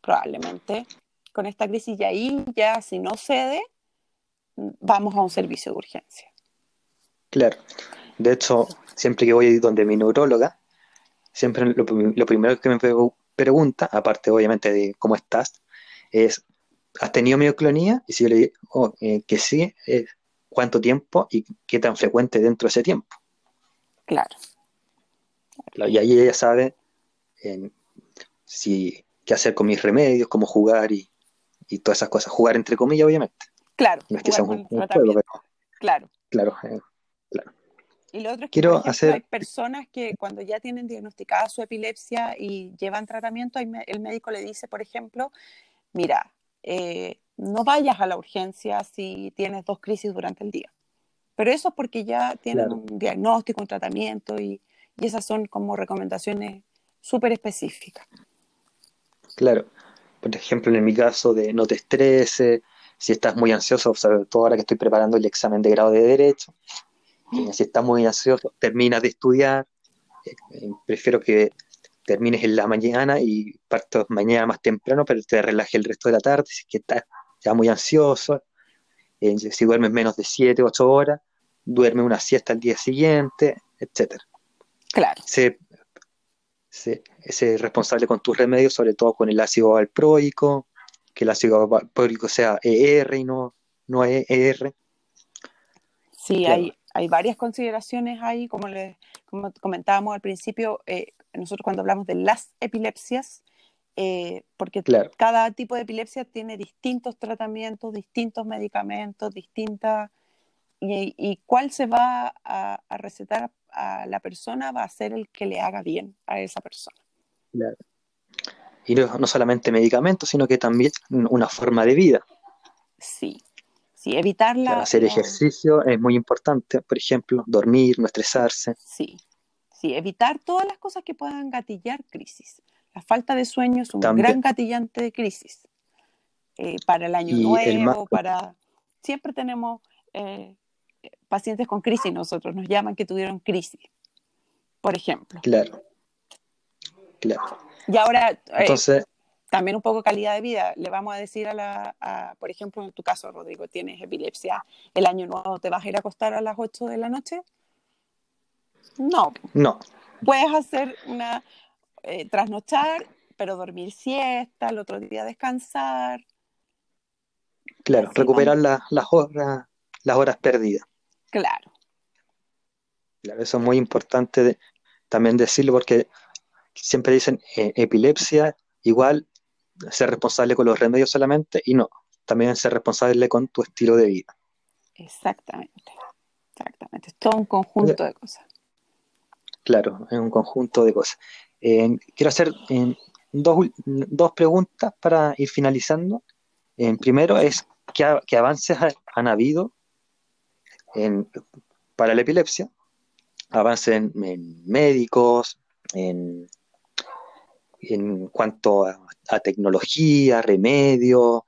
C: probablemente, con esta crisis, y ahí ya si no cede, vamos a un servicio de urgencia.
B: Claro. De hecho, siempre que voy donde mi neuróloga, siempre lo, prim- lo primero que me pre- pregunta, aparte obviamente de cómo estás, es, ¿has tenido mioclonía? Y si yo le digo eh, que sí, es cuánto tiempo y qué tan frecuente dentro de ese tiempo.
C: Claro,
B: Claro, Y ahí ella sabe eh, si, qué hacer con mis remedios, cómo jugar y, y todas esas cosas. Jugar entre comillas, obviamente.
C: claro,
B: No es que
C: jugar
B: sea un,
C: con el
B: un juego,
C: tratamiento,
B: pero
C: claro.
B: claro.
C: Y lo otro es que,
B: Quiero
C: por ejemplo,
B: hacer-
C: hay personas que cuando ya tienen diagnosticada su epilepsia y llevan tratamiento, el médico le dice, por ejemplo, mira, eh, no vayas a la urgencia si tienes dos crisis durante el día. Pero eso es porque ya tienen
B: Claro.
C: un diagnóstico, un tratamiento y, y esas son como recomendaciones súper específicas.
B: Claro, por ejemplo, en mi caso de no te estreses, si estás muy ansioso, sobre todo ahora que estoy preparando el examen de grado de Derecho, si estás muy ansioso, terminas de estudiar, eh, prefiero que termines en la mañana y partas mañana más temprano, pero te relajes el resto de la tarde, si es que estás ya muy ansioso, eh, si duermes menos de 7, 8 horas, duerme una siesta al día siguiente, etcétera.
C: Claro,
B: Sé, sé- sé responsable con tus remedios, sobre todo con el ácido valproico, que el ácido valproico sea ER y no, no ER.
C: sí,
B: Claro.
C: hay, hay varias consideraciones ahí, como, le, como comentábamos al principio, eh, nosotros cuando hablamos de las epilepsias, eh, porque
B: Claro,
C: cada tipo de epilepsia tiene distintos tratamientos, distintos medicamentos, distintas... Y, y cuál se va a, a recetar a la persona va a ser el que le haga bien a esa persona.
B: claro. Y no, no solamente medicamentos, sino que también una forma de vida.
C: Sí, sí, evitar la...
B: Claro, hacer ejercicio es muy importante, por ejemplo, dormir, no estresarse.
C: Sí, sí, evitar todas las cosas que puedan gatillar crisis. La falta de sueño es un
B: También.
C: gran gatillante de crisis. Eh, para el año
B: Y el
C: nuevo,
B: más-
C: para... Siempre tenemos eh, pacientes con crisis, nosotros nos llaman que tuvieron crisis, por ejemplo.
B: Claro, claro.
C: Y ahora, eh,
B: Entonces,
C: también un poco calidad de vida. Le vamos a decir a la, a- por ejemplo, en tu caso, Rodrigo, tienes epilepsia, el año nuevo, ¿te vas a ir a acostar a las 8 de la noche? No,
B: no,
C: puedes hacer una, eh, trasnochar, pero dormir siesta, el otro día descansar.
B: claro,
C: Así
B: recuperar la- las horas, las horas perdidas.
C: Claro,
B: Claro, eso es muy importante de- también decirlo porque siempre dicen eh, epilepsia igual ser responsable con los remedios solamente y no, también ser responsable con tu estilo de vida.
C: exactamente. Exactamente. Es todo un conjunto de cosas.
B: Claro, es un conjunto de cosas. Eh, quiero hacer eh, dos, dos preguntas para ir finalizando. Eh, primero es, ¿qué, a- qué avances ha- han habido en- para la epilepsia? Avances en, en médicos, en, en cuanto a, a tecnología, remedios,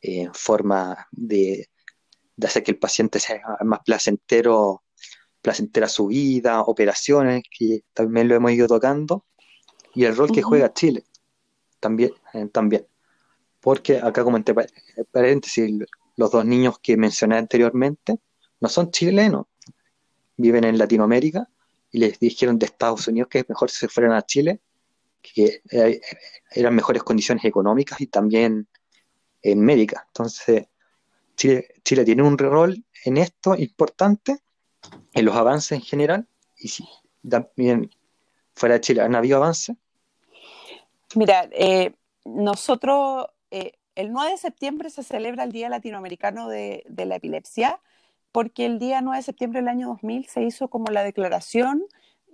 B: eh, forma de, de hacer que el paciente sea más placentero placentera su vida, operaciones, que también lo hemos ido tocando, y el rol que juega Chile, también, eh, también. Porque acá comenté pa- paréntesis, los dos niños que mencioné anteriormente no son chilenos, viven en Latinoamérica, y les dijeron de Estados Unidos que es mejor si se fueran a Chile, que eh, eran mejores condiciones económicas y también en médicas. Entonces, Chile, Chile tiene un rol en esto importante en los avances en general y si también fuera de Chile han habido avances.
C: Mira, eh, nosotros, eh, el 9 de septiembre se celebra el Día Latinoamericano de, de la Epilepsia, porque el día 9 de septiembre del año 2000 se hizo como la declaración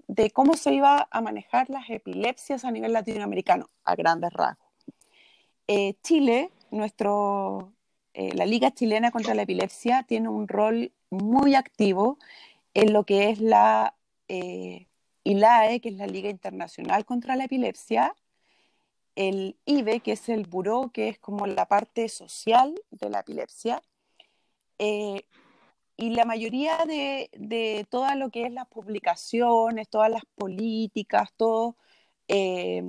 C: de cómo se iba a manejar las epilepsias a nivel latinoamericano, a grandes rasgos. Eh, Chile, nuestro, eh, la Liga Chilena contra la Epilepsia, tiene un rol muy activo en lo que es la eh, ILAE, que es la Liga Internacional contra la Epilepsia, el IBE, que es el buró, que es como la parte social de la epilepsia, y la mayoría de, de todo lo que es las publicaciones, todas las políticas, todo eh,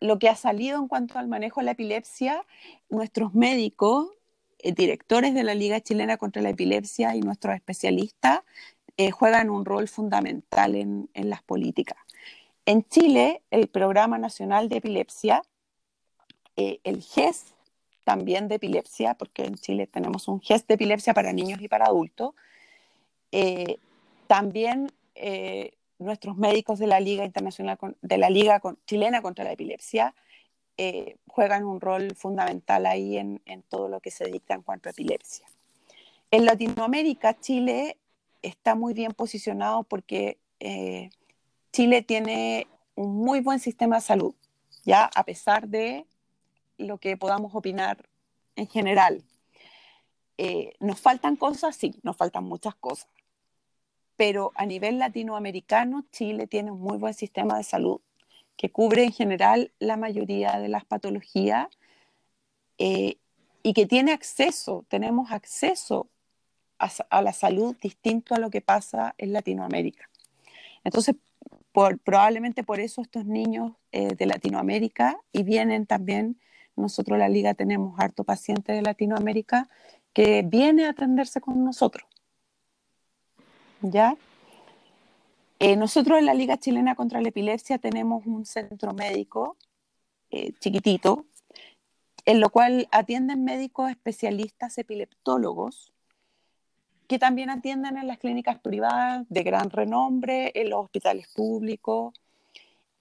C: lo que ha salido en cuanto al manejo de la epilepsia, nuestros médicos, eh, directores de la Liga Chilena contra la Epilepsia y nuestros especialistas juegan un rol fundamental en, en las políticas. En Chile, el Programa Nacional de Epilepsia eh, el GES también de epilepsia, porque en Chile tenemos un GES de epilepsia para niños y para adultos. Eh, también eh, nuestros médicos de la Liga Internacional, de la Liga Chilena contra la Epilepsia, juegan un rol fundamental ahí en, en, todo lo que se dicta en cuanto a epilepsia. En Latinoamérica, Chile está muy bien posicionado porque Chile tiene un muy buen sistema de salud, ya a pesar de lo que podamos opinar en general. Eh, ¿Nos faltan cosas? Sí, nos faltan muchas cosas. Pero a nivel latinoamericano, Chile tiene un muy buen sistema de salud que cubre en general la mayoría de las patologías eh, y que tiene acceso, tenemos acceso a, la salud distinto a lo que pasa en Latinoamérica. Entonces, probablemente por eso estos niños eh, de Latinoamérica y vienen también nosotros la liga tenemos harto paciente de Latinoamérica que viene a atenderse con nosotros. ¿Ya? Eh, nosotros en la Liga Chilena contra la Epilepsia tenemos un centro médico eh, chiquitito, en lo cual atienden médicos especialistas epileptólogos que también atienden en las clínicas privadas de gran renombre, en los hospitales públicos,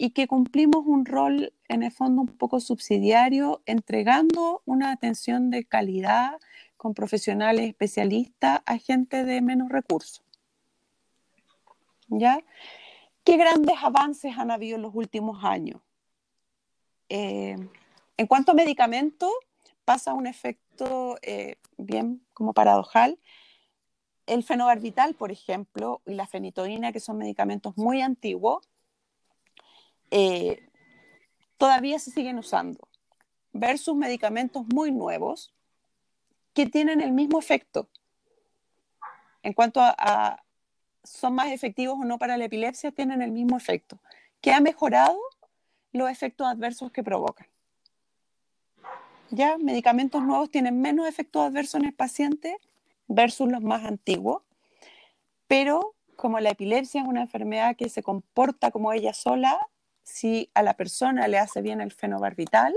C: y que cumplimos un rol en el fondo un poco subsidiario, entregando una atención de calidad con profesionales especialistas a gente de menos recursos. ¿Ya? ¿Qué grandes avances han habido en los últimos años? Eh, en cuanto a medicamentos, pasa un efecto eh, bien como paradojal. El fenobarbital, por ejemplo, y la fenitoína, que son medicamentos muy antiguos, eh, todavía se siguen usando, versus medicamentos muy nuevos que tienen el mismo efecto. En cuanto a, son más efectivos o no para la epilepsia, tienen el mismo efecto. ¿Qué ha mejorado? Los efectos adversos que provocan. Ya, medicamentos nuevos tienen menos efectos adversos en el paciente versus los más antiguos, pero como la epilepsia es una enfermedad que se comporta como ella sola, si a la persona le hace bien el fenobarbital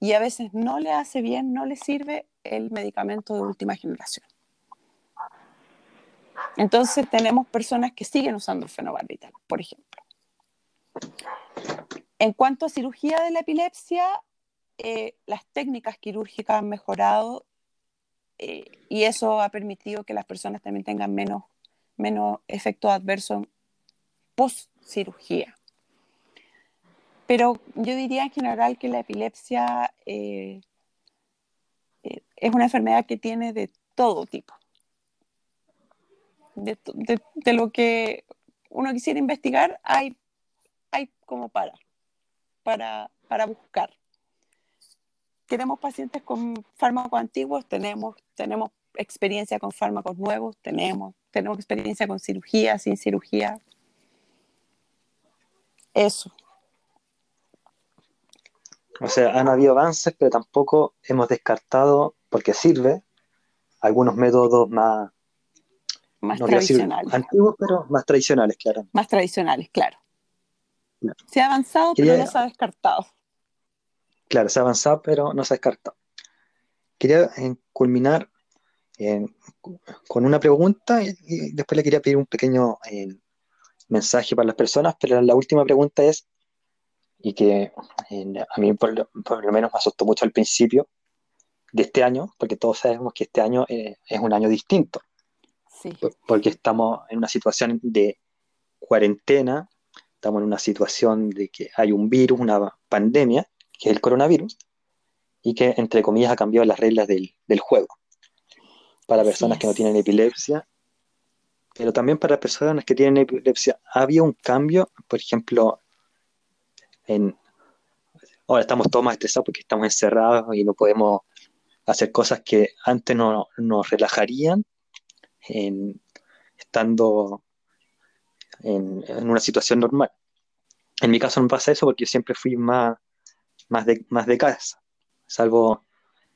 C: y a veces no le hace bien, no le sirve el medicamento de última generación. Entonces tenemos personas que siguen usando el fenobarbital, por ejemplo. En cuanto a cirugía de la epilepsia, eh, las técnicas quirúrgicas han mejorado eh, y eso ha permitido que las personas también tengan menos, menos efectos adversos post cirugía. Pero yo diría en general que la epilepsia eh, eh, es una enfermedad que tiene de todo tipo. De, lo que uno quisiera investigar, hay, hay como para, para, para buscar. Tenemos pacientes con fármacos antiguos, tenemos, tenemos experiencia con fármacos nuevos, tenemos, tenemos experiencia con cirugía, sin cirugía. Eso.
B: O sea, han habido avances, pero tampoco hemos descartado, porque sirve, algunos métodos más,
C: más tradicionales.
B: Antiguos, pero más tradicionales, claro.
C: Más tradicionales, claro. Se ha avanzado, pero no se ha descartado.
B: Claro, se ha avanzado, pero no se ha descartado. Quería eh, culminar eh, con una pregunta y, después le quería pedir un pequeño eh, mensaje para las personas, pero la última pregunta es, y que a mí por lo, menos me asustó mucho al principio de este año, porque todos sabemos que este año eh, es un año distinto,
C: sí.
B: porque estamos en una situación de cuarentena, estamos en una situación de que hay un virus, una pandemia, que es el coronavirus, y que, entre comillas, ha cambiado las reglas del, juego. Para personas que no tienen epilepsia, pero también para personas que tienen epilepsia, había un cambio, por ejemplo, en... Ahora estamos todos más estresados porque estamos encerrados y no podemos hacer cosas que antes no, nos relajarían estando en, una situación normal. En mi caso no pasa eso porque yo siempre fui más, más, de, más de casa, salvo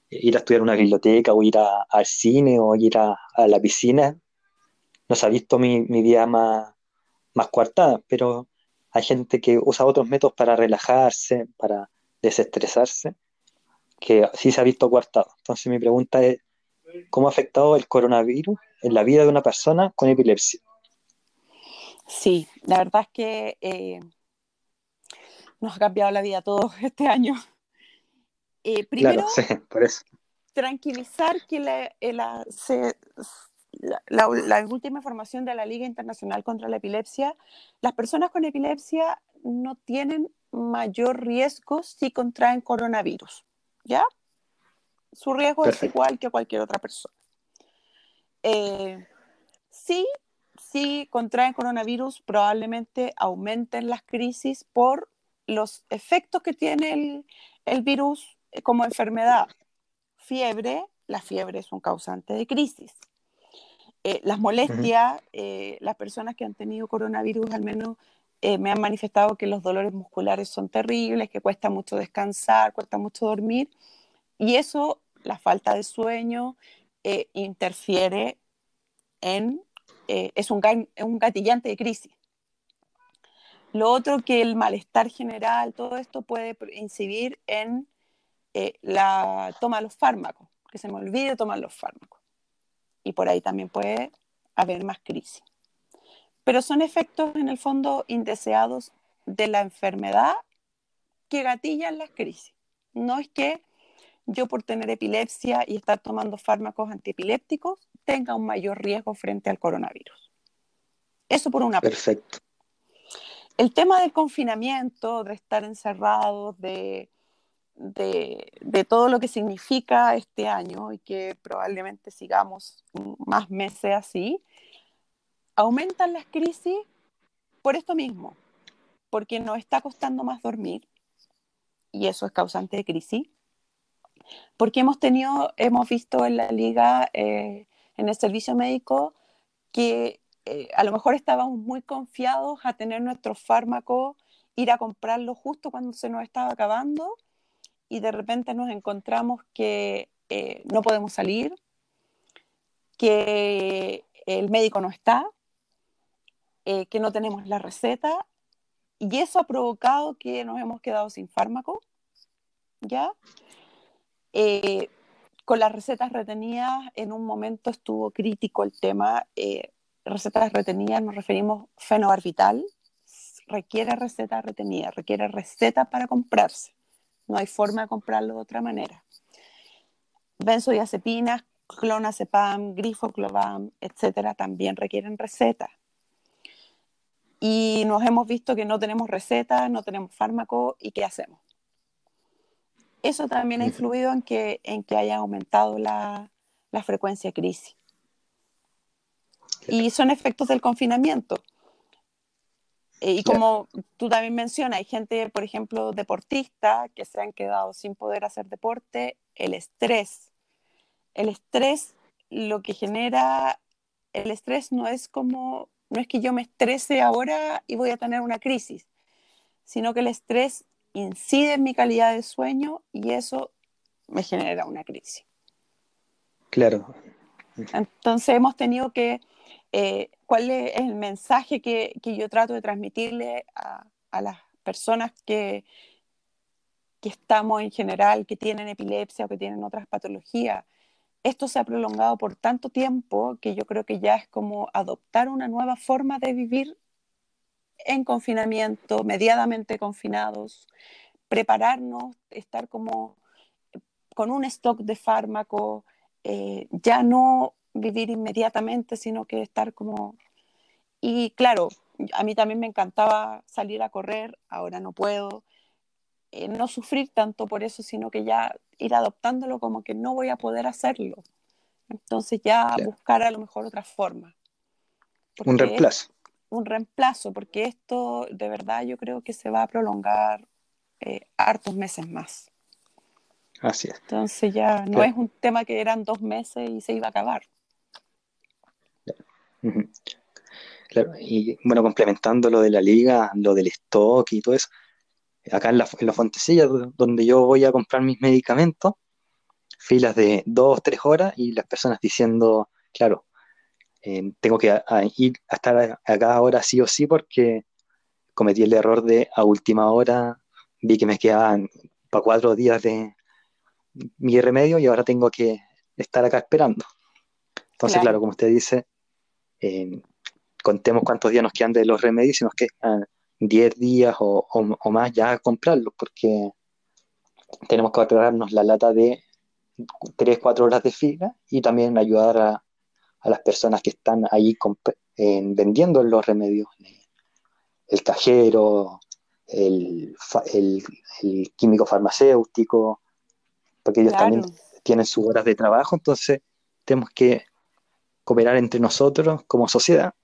B: ir a estudiar en una biblioteca o ir al cine o ir a, la piscina. No se ha visto mi, mi vida más, más coartada, pero hay gente que usa otros métodos para relajarse, para desestresarse, que sí se ha visto coartado. Entonces mi pregunta es, ¿cómo ha afectado el coronavirus en la vida de una persona con epilepsia?
C: Sí, la verdad es que eh, nos ha cambiado la vida a todos este año. Eh, primero, por eso. tranquilizar que la, eh, la, última información de la Liga Internacional contra la Epilepsia, las personas con epilepsia no tienen mayor riesgo si contraen coronavirus, ¿ya? Su riesgo es igual que cualquier otra persona. sí, si contraen coronavirus, probablemente aumenten las crisis por los efectos que tiene el, virus como enfermedad. Fiebre, la fiebre es un causante de crisis. Eh, las molestias, eh, las personas que han tenido coronavirus al menos eh, me han manifestado que los dolores musculares son terribles, que cuesta mucho descansar, cuesta mucho dormir, y eso, la falta de sueño, interfiere en es un, un gatillante de crisis. Lo otro que el malestar general, todo esto puede incidir en eh, la toma de los fármacos, que se me olvide tomar los fármacos. Y por ahí también puede haber más crisis. Pero son efectos en el fondo indeseados de la enfermedad que gatillan las crisis. No es que yo por tener epilepsia y estar tomando fármacos antiepilépticos tenga un mayor riesgo frente al coronavirus. Eso por una
B: parte. Perfecto.
C: El tema del confinamiento, de estar encerrados, de, de, todo lo que significa este año y que probablemente sigamos más meses así, aumentan las crisis por esto mismo, porque nos está costando más dormir y eso es causante de crisis. Porque hemos tenido, hemos visto en la liga eh, en el servicio médico que eh, a lo mejor estábamos muy confiados a tener nuestros fármacos, ir a comprarlos justo cuando se nos estaba acabando y de repente nos encontramos que eh, no podemos salir, que el médico no está, eh, que no tenemos la receta y eso ha provocado que nos hemos quedado sin fármaco, ¿ya? con las recetas retenidas, en un momento estuvo crítico el tema. Eh, recetas retenidas, nos referimos fenobarbital, requiere receta retenida, requiere receta para comprarse. No hay forma de comprarlo de otra manera. Benzodiazepinas, clonazepam, grifoclovam, etcétera, también requieren receta. Y nos hemos visto que no tenemos receta, no tenemos fármaco, ¿y qué hacemos? eso también ha influido en que, en que haya aumentado la, frecuencia de crisis. Y son efectos del confinamiento. Eh, y como tú también mencionas, hay gente, por ejemplo, deportista, que se han quedado sin poder hacer deporte, el estrés. El estrés lo que genera, el estrés no es como, no es que yo me estrese ahora y voy a tener una crisis, sino que el estrés incide en mi calidad de sueño y eso me genera una crisis.
B: Claro.
C: Entonces hemos tenido que, eh, ¿cuál es el mensaje que, yo trato de transmitirle a, las personas que, que estamos en general, que tienen epilepsia o que tienen otras patologías? Esto se ha prolongado por tanto tiempo que yo creo que ya es como adoptar una nueva forma de vivir en confinamiento, mediadamente confinados, prepararnos, estar como con un stock de fármaco, eh, ya no vivir inmediatamente, sino que estar como... Y claro, a mí también me encantaba salir a correr, ahora no puedo. Eh, no sufrir tanto por eso, sino que ya ir adoptándolo como que no voy a poder hacerlo. Entonces ya buscar a lo mejor otra forma.
B: Un reemplazo.
C: Un reemplazo, porque esto de verdad yo creo que se va a prolongar eh, hartos meses más.
B: Así es.
C: Entonces ya no es un tema que eran dos meses y se iba a acabar.
B: Claro, y bueno, complementando lo de la liga, lo del stock y todo eso, acá en la, en la Fontecilla, donde yo voy a comprar mis medicamentos, filas de dos, tres horas y las personas diciendo, claro, eh, tengo que ir a estar acá ahora sí o sí porque cometí el error de a última hora, vi que me quedaban para cuatro días de mi remedio y ahora tengo que estar acá esperando. Entonces, claro, como usted dice, eh, contemos cuántos días nos quedan de los remedios y nos quedan 10 días o, más ya a comprarlos, porque tenemos que aclararnos la lata de 3, 4 horas de fila y también ayudar a, las personas que están ahí vendiendo los remedios. El cajero, el, químico farmacéutico, porque ellos también tienen sus horas de trabajo, entonces tenemos que cooperar entre nosotros como sociedad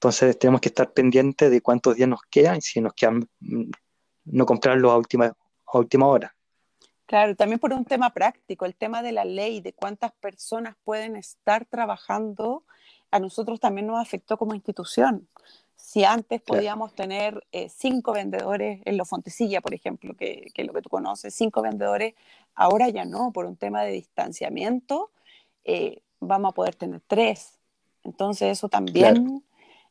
B: entonces tenemos que estar pendientes de cuántos días nos quedan y si nos quedan mm, no comprarlo a última, a última hora.
C: Claro, también por un tema práctico, el tema de la ley, de cuántas personas pueden estar trabajando, a nosotros también nos afectó como institución. Si antes podíamos tener eh, cinco vendedores en los Fontecilla, por ejemplo, que, es lo que tú conoces, cinco vendedores, ahora ya no, por un tema de distanciamiento, eh, vamos a poder tener tres. Entonces eso también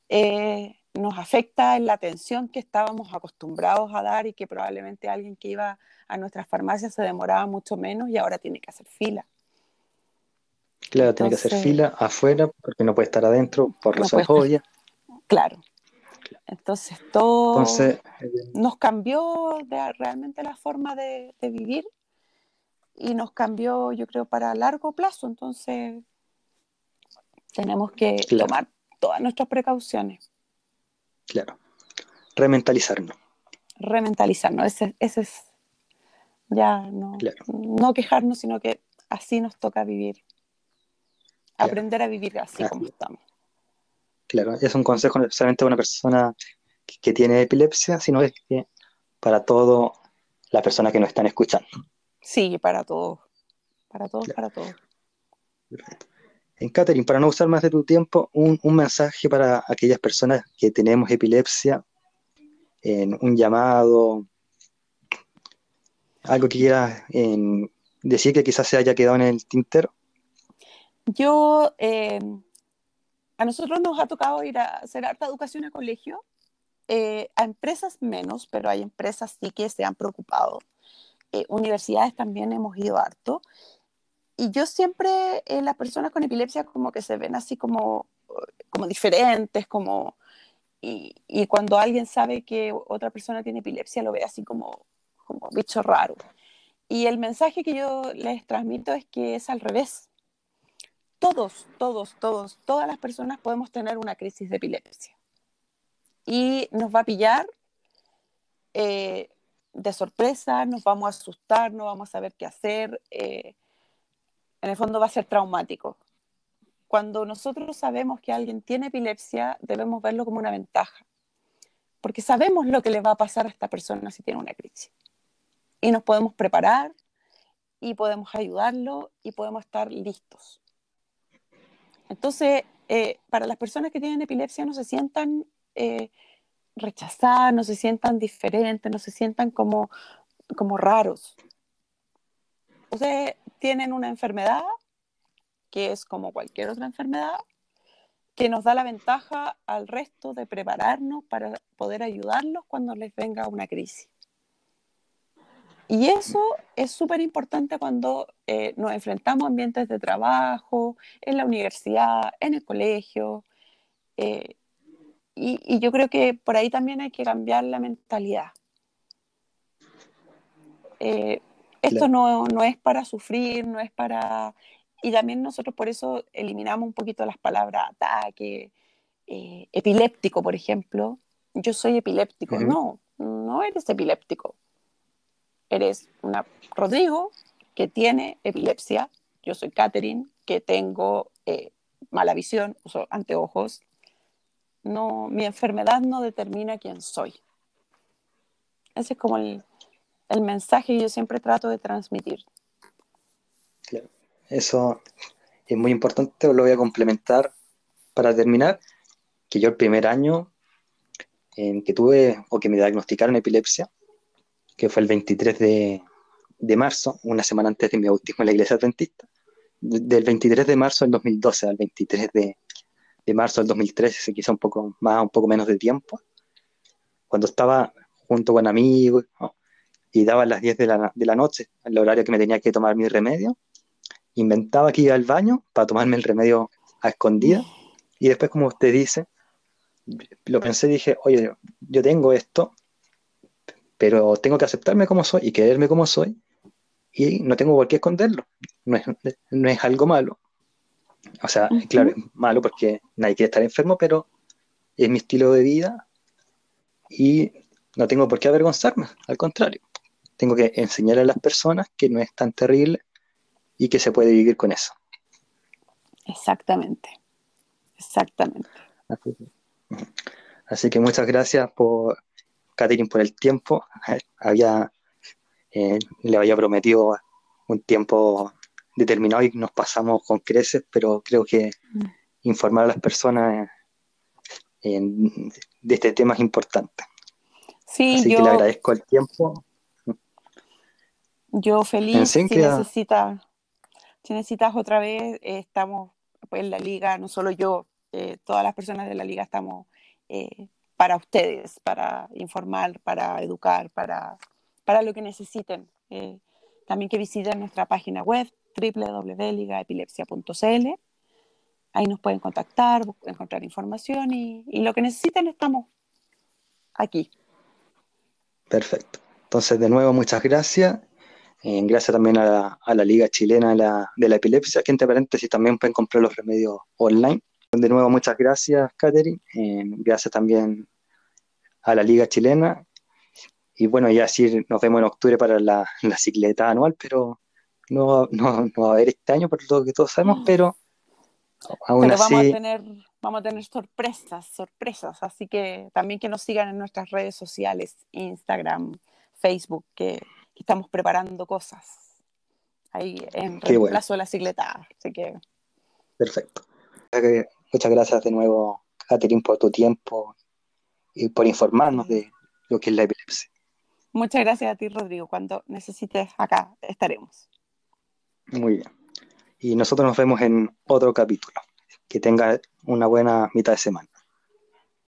C: eh, nos afecta en la atención que estábamos acostumbrados a dar y que probablemente alguien que iba a nuestras farmacias se demoraba mucho menos y ahora tiene que hacer fila.
B: Claro, tiene que hacer fila afuera porque no puede estar adentro por razones obvias.
C: Claro. Entonces todo eh, nos cambió realmente la forma de, vivir y nos cambió, yo creo, para largo plazo. Entonces tenemos que tomar todas nuestras precauciones.
B: Claro. Rementalizarnos.
C: Rementalizarnos, ese, ese es ya no, no quejarnos, sino que así nos toca vivir. Aprender a vivir así como estamos.
B: Claro, es un consejo no solamente de una persona que, tiene epilepsia, sino es que para todas las personas que nos están escuchando.
C: Sí, para todos. Para todos, para todos.
B: Perfecto. En Catherine, para no usar más de tu tiempo, un, mensaje para aquellas personas que tenemos epilepsia, en un llamado, algo que quieras decir que quizás se haya quedado en el tintero.
C: Yo, eh, a nosotros nos ha tocado ir a hacer harta educación a colegio, eh, a empresas menos, pero hay empresas sí que se han preocupado. Eh, universidades también hemos ido harto y yo siempre, eh, las personas con epilepsia como que se ven así como, como diferentes, como, y, y, cuando alguien sabe que otra persona tiene epilepsia lo ve así como, como bicho raro. Y el mensaje que yo les transmito es que es al revés. Todos, todos, todos, todas las personas podemos tener una crisis de epilepsia. Y nos va a pillar eh, de sorpresa, nos vamos a asustar, no vamos a saber qué hacer. Eh, en el fondo va a ser traumático. Cuando nosotros sabemos que alguien tiene epilepsia, debemos verlo como una ventaja, porque sabemos lo que le va a pasar a esta persona si tiene una crisis. Y nos podemos preparar y podemos ayudarlo y podemos estar listos. Entonces, eh, para las personas que tienen epilepsia no se sientan eh, rechazadas, no se sientan diferentes, no se sientan como, como raros. Ustedes tienen una enfermedad que es como cualquier otra enfermedad, que nos da la ventaja al resto de prepararnos para poder ayudarlos cuando les venga una crisis. Y eso es súper importante cuando eh, nos enfrentamos a ambientes de trabajo, en la universidad, en el colegio. Eh, y, yo creo que por ahí también hay que cambiar la mentalidad. Eh, esto no, no, es para sufrir, no es para... Y también nosotros por eso eliminamos un poquito las palabras ataque, eh, epiléptico, por ejemplo. Yo soy epiléptico. No, no eres epiléptico. Eres una Rodrigo que tiene epilepsia. Yo soy Catherine que tengo eh, mala visión, uso anteojos. No, mi enfermedad no determina quién soy. Ese es como el, el mensaje que yo siempre trato de transmitir.
B: Eso es muy importante, lo voy a complementar para terminar, que yo el primer año en que tuve o que me diagnosticaron epilepsia, que fue el 23 de, de marzo, una semana antes de mi bautismo en la iglesia adventista, del 23 de marzo del 2012 al 23 de, de marzo del 2013, quizá un poco más, un poco menos de tiempo, cuando estaba junto con amigos y daba las 10 de la, de la noche, el horario que me tenía que tomar mi remedio, inventaba que iba al baño para tomarme el remedio a escondida y después, como usted dice, lo pensé y dije, oye, yo tengo esto, pero tengo que aceptarme como soy y quererme como soy y no tengo por qué esconderlo. No es, no es algo malo. O sea, claro, es malo porque nadie quiere estar enfermo, pero es mi estilo de vida y no tengo por qué avergonzarme, al contrario. Tengo que enseñar a las personas que no es tan terrible y que se puede vivir con eso.
C: Exactamente, exactamente.
B: Así que muchas gracias por, Catherine, por el tiempo. Había, eh, le había prometido un tiempo determinado y nos pasamos con creces, pero creo que informar a las personas de este tema es importante.
C: Sí,
B: Así que le agradezco el tiempo.
C: Yo feliz, si necesitas, si necesitas otra vez, eh, estamos pues, en la liga, no solo yo, eh, todas las personas de la liga estamos eh, para ustedes, para informar, para educar, para, para lo que necesiten. Eh, también que visiten nuestra página web www.ligaepilepsia.cl. Ahí nos pueden contactar, encontrar información y, lo que necesiten estamos aquí.
B: Perfecto. Entonces, de nuevo, muchas gracias. Gracias también a la, Liga Chilena de la, de la Epilepsia, que entre paréntesis también pueden comprar los remedios online. De nuevo, muchas gracias, Katherine. Eh, gracias también a la Liga Chilena. Y bueno, ya sí, nos vemos en octubre para la, la cicleta anual, pero no, no, no, va a haber este año por lo que todos sabemos, pero aún así...
C: Vamos a, tener, vamos a tener sorpresas, sorpresas. Así que también que nos sigan en nuestras redes sociales, Instagram, Facebook, que, estamos preparando cosas ahí en reemplazo de la cicleta. Así que...
B: Perfecto. Muchas gracias de nuevo, Catherine, por tu tiempo y por informarnos de lo que es la epilepsia.
C: Muchas gracias a ti, Rodrigo. Cuando necesites, acá estaremos.
B: Muy bien. Y nosotros nos vemos en otro capítulo. Que tenga una buena mitad de semana.